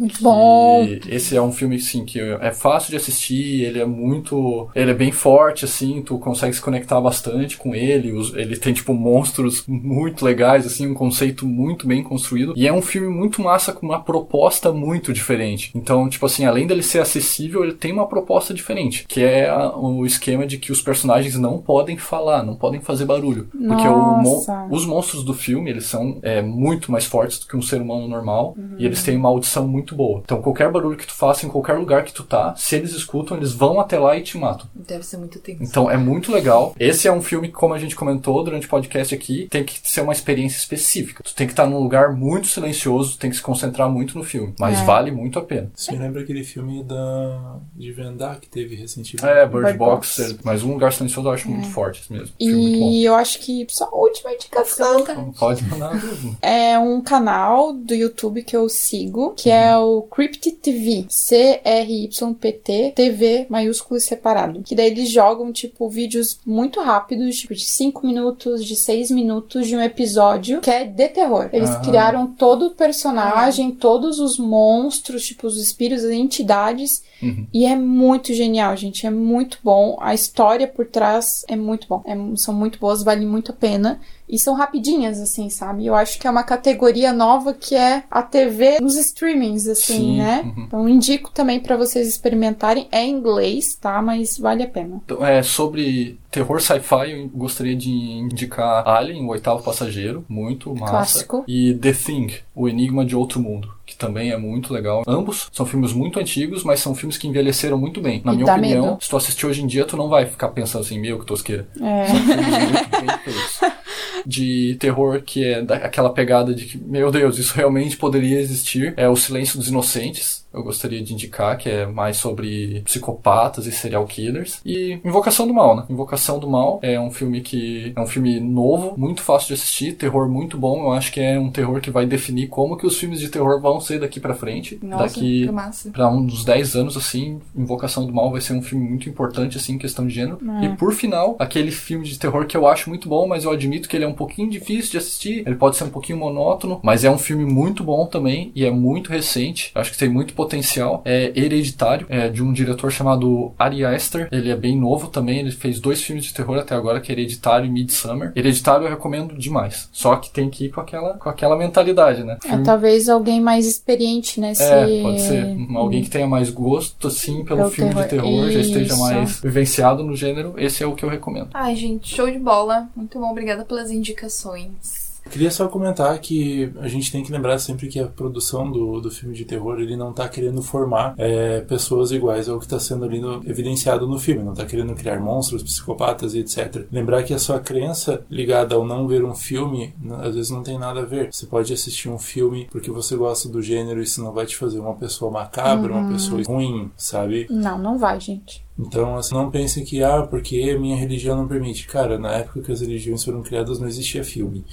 Muito bom.
Esse é um filme, assim, que é fácil de assistir, ele é muito... Ele é bem forte, assim, tu consegue se conectar bastante com ele, ele tem, tipo, monstros muito legais, assim, um conceito muito bem construído. E é um filme muito massa, com uma proposta muito diferente. Então, tipo assim, além dele ser acessível, ele tem uma proposta diferente, que é a- o esquema de que os personagens não podem falar, não podem fazer barulho. Porque mon- os monstros do filme, eles são é, muito mais fortes do que um ser humano normal, e eles têm uma audição muito boa. Então, qualquer barulho que tu faça, em qualquer lugar que tu tá, se eles escutam, eles vão até lá e te matam.
Deve ser muito tenso.
Então é muito legal. Esse é um filme que, como a gente comentou durante o podcast aqui, tem que ser uma experiência específica. Tu tem que estar num lugar muito silencioso, tu tem que se concentrar muito no filme. Mas
É.
vale muito a pena.
Me lembra aquele filme da de Vendar que teve recentemente.
É, Bird,
Bird
Box,
Box.
é- mas um lugar silencioso eu acho muito forte mesmo. Muito.
E eu acho que só a última indicação
Não Pode mandar mesmo.
é um canal do YouTube que eu sigo, que é o Crypt TV. C-R-Y-P-T TV maiúsculo e separado. Que daí eles jogam, tipo, vídeos muito rápidos, tipo, de 5 minutos, de 6 minutos de um episódio que é de terror. Eles
Aham.
criaram todo o personagem, todos os monstros, tipo, os espíritos, as entidades.
Uhum.
E é muito genial, gente. É muito bom. A história por trás é muito bom. É- são muito boas, vale muito a pena. E são rapidinhas, assim, sabe? Eu acho que é uma categoria nova que é a TV nos streamings, assim,
Sim,
né?
uhum.
Então indico também pra vocês experimentarem. É em inglês, tá? Mas vale a pena.
Então, é, sobre terror sci-fi, eu gostaria de indicar Alien, o oitavo passageiro, muito massa.
Clássico.
E The Thing, o Enigma de Outro Mundo, que também é muito legal. Ambos são filmes muito antigos, mas são filmes que envelheceram muito bem. Na
E
minha opinião,
medo.
se tu assistir hoje em dia, tu não vai ficar pensando assim, meu, que tosqueira.
É.
São filmes muito bem feitos. De terror que é daquela pegada de que, meu Deus, isso realmente poderia existir. É O Silêncio dos Inocentes. Eu gostaria de indicar, que é mais sobre psicopatas e serial killers. E Invocação do Mal, né? Invocação do Mal é um filme que é um filme novo, muito fácil de assistir, terror muito bom. Eu acho que é um terror que vai definir como que os filmes de terror vão ser daqui pra frente.
Nossa,
daqui. Pra uns 10 anos, assim, Invocação do Mal vai ser um filme muito importante, assim, em questão de gênero.
É.
E por final, aquele filme de terror que eu acho muito bom, mas eu admito que ele é um pouquinho difícil de assistir, ele pode ser um pouquinho monótono, mas é um filme muito bom também, e é muito recente, acho que tem muito potencial. É Hereditário, é de um diretor chamado Ari Aster, ele é bem novo também, ele fez dois filmes de terror até agora, que é Hereditário e Midsummer. Hereditário eu recomendo demais, só que tem que ir com aquela, com aquela mentalidade, né?
É, talvez alguém mais experiente nesse.
é, pode ser. Alguém que tenha mais gosto, assim, pelo
Pelo
filme de
terror.
terror, já esteja
Isso.
mais vivenciado no gênero, esse é o que eu recomendo.
Ai, gente, show de bola. Muito bom, obrigada pelas indicações.
Queria só comentar que a gente tem que lembrar sempre que a produção do, do filme de terror ele não tá querendo formar é, pessoas iguais ao que está sendo ali no- evidenciado no filme, não tá querendo criar monstros, psicopatas e etc. Lembrar que a sua crença ligada ao não ver um filme às vezes não tem nada a ver. Você pode assistir um filme porque você gosta do gênero e isso não vai te fazer uma pessoa macabra, uma pessoa ruim, sabe?
Não, não vai, gente.
Então, assim, não pensem que, ah, porque minha religião não permite. Cara, na época que as religiões foram criadas não existia filme.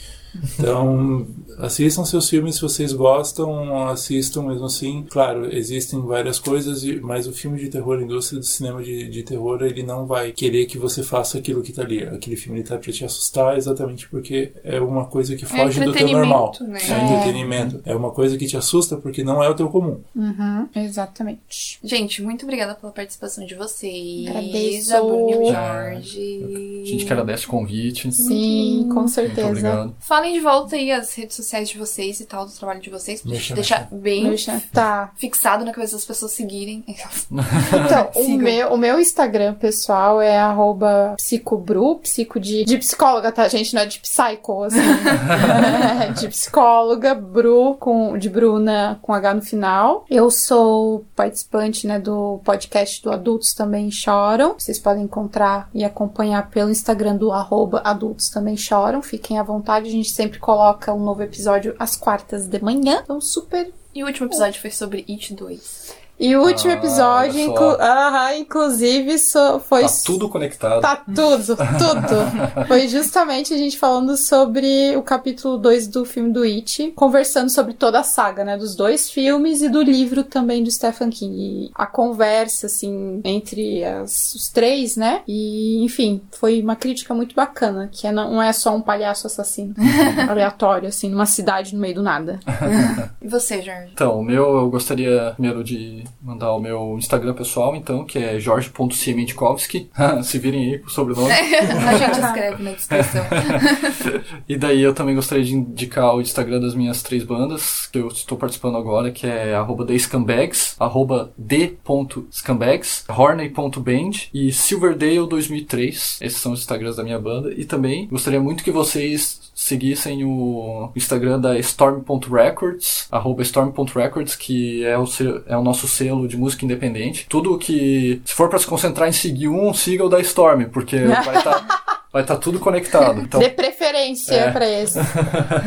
Então, assistam seus filmes se vocês gostam, assistam mesmo assim. Claro, existem várias coisas, e- mas o filme de terror, a indústria do cinema de, de terror, ele não vai querer que você faça aquilo que tá ali. Aquele filme ele tá pra te assustar exatamente porque é uma coisa que foge do teu normal.
entretenimento, né?
É entretenimento. É uma coisa que te assusta porque não é o teu comum.
Uhum, exatamente.
Gente, muito obrigada pela participação de vocês.
Agradeço.
A Bruna e o
É.
Jorge.
A gente que agradece o convite.
Sim, com
Muito
certeza.
obrigado.
Falem de volta aí as redes sociais de vocês e tal, do trabalho de vocês, pra deixar bem
Deixa- Tá.
fixado na cabeça das pessoas seguirem.
Então, o meu, o meu Instagram pessoal é arroba psicobru, psico de, de psicóloga, tá, gente? Não é de psycho, assim. É de psicóloga, Bru, com, de Bruna com H no final. Eu sou participante, né, do podcast do Adultos Também Choram. Vocês podem encontrar e acompanhar pelo Instagram do arroba Adultos Também Choram. Fiquem à vontade, a gente sempre coloca um novo episódio às quartas de manhã. Então, super
E o último episódio foi sobre It 2.
E o último
Ah,
episódio, inclu- Aham, inclusive, so- foi.
Tá tudo conectado.
Tá tudo, tudo. Foi justamente a gente falando sobre o capítulo 2 do filme do It, conversando sobre toda a saga, né? Dos dois filmes e do livro também do Stephen King. E a conversa, assim, entre as- os três, né? E, enfim, foi uma crítica muito bacana, que é- não é só um palhaço assassino aleatório, assim, numa cidade no meio do nada.
E você, Jorge?
Então, o meu, eu gostaria primeiro de mandar o meu Instagram pessoal, então, que é jorge.cimentkowski. Se virem aí com o sobrenome.
A gente escreve na descrição.
E daí eu também gostaria de indicar o Instagram das minhas três bandas, que eu estou participando agora, que é arroba thescumbags, arroba d.scumbags, horney.band e Silverdale 2003. Esses são os Instagrams da minha banda. E também gostaria muito que vocês seguissem o Instagram da Storm.records, arroba Storm.records, que é o, é o nosso selo de música independente. Tudo que, se for para se concentrar em seguir um, siga o da Storm, porque vai estar vai tá tudo conectado. Então,
Dê preferência
É.
pra esse.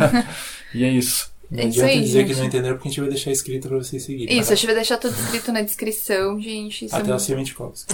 e é isso.
Não
É
adianta
aí,
dizer que
gente.
não entenderam porque a gente vai deixar escrito pra vocês seguirem.
Isso, a gente vai deixar tudo escrito na descrição, gente. É
Até
muito
o Semente Cops.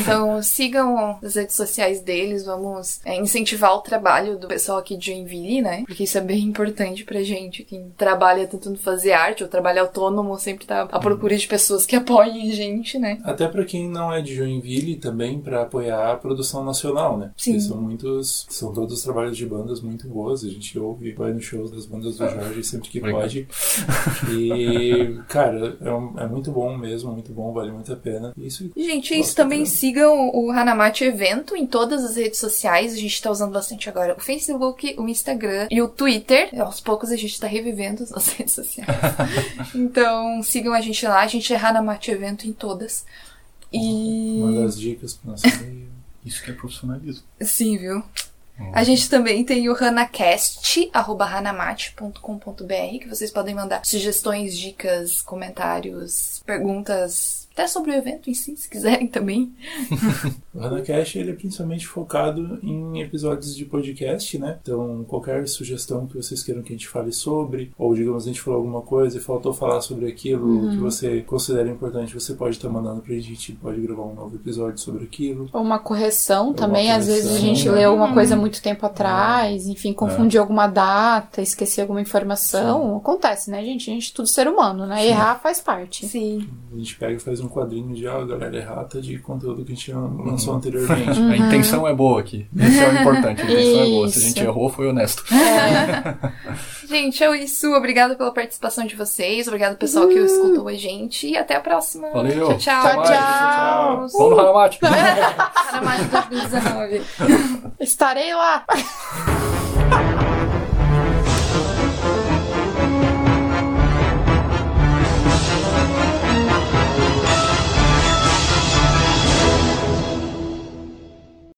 Então sigam as redes sociais deles, vamos é, incentivar o trabalho do pessoal aqui de Joinville, né? Porque isso é bem importante pra gente. Quem trabalha tentando fazer arte ou trabalha autônomo sempre tá à procura de pessoas que apoiem a gente, né?
Até pra quem não é de Joinville, também pra apoiar a produção nacional, né?
Sim.
Porque são muitos, são todos trabalhos de bandas muito boas. A gente ouve, vai nos shows das bandas do Jorge sempre que
Obrigado.
pode. E, cara, é, um- é muito bom mesmo, muito bom, vale muito a pena. Isso
Gente, é isso também
cara.
sigam o Hanamate Evento em todas as redes sociais. A gente tá usando bastante agora o Facebook, o Instagram e o Twitter. Aos poucos a gente tá revivendo as nossas redes sociais. então sigam a gente lá. A gente é Hanamate Evento em todas. E.
manda as dicas pro nosso e-mail.
Isso que é profissionalismo.
Sim, viu? A gente também tem o hanacast, arroba hanamate.com.br, que vocês podem mandar sugestões, dicas, comentários, perguntas, até sobre o evento em si, se quiserem também.
O HanaCast ele é principalmente focado em episódios de podcast, né? Então, qualquer sugestão que vocês queiram que a gente fale sobre, ou digamos, a gente falou alguma coisa e faltou falar sobre aquilo que você considera importante, você pode estar mandando pra gente, a gente pode gravar um novo episódio sobre aquilo.
Ou uma correção
Ou
também.
uma
Às vezes a
correção,
gente
né?
leu uma coisa muito tempo atrás, enfim, confundiu alguma data, esqueceu alguma informação. Acontece, né, gente? A gente é tudo ser humano, né? Errar faz parte.
Sim.
A gente pega e faz um quadrinho de, ó, galera, errata de conteúdo que a gente lançou anteriormente.
A intenção é boa aqui. Esse é o importante. A intenção é boa. Se a gente
Isso.
errou, foi honesto.
Gente, é isso. Obrigada pela participação de vocês. Obrigado pessoal que escutou a gente. E até a próxima.
Valeu.
Tchau, tchau.
Tchau, tchau.
Vamos no Hanamate.
Hanamate 2019.
Estarei lá.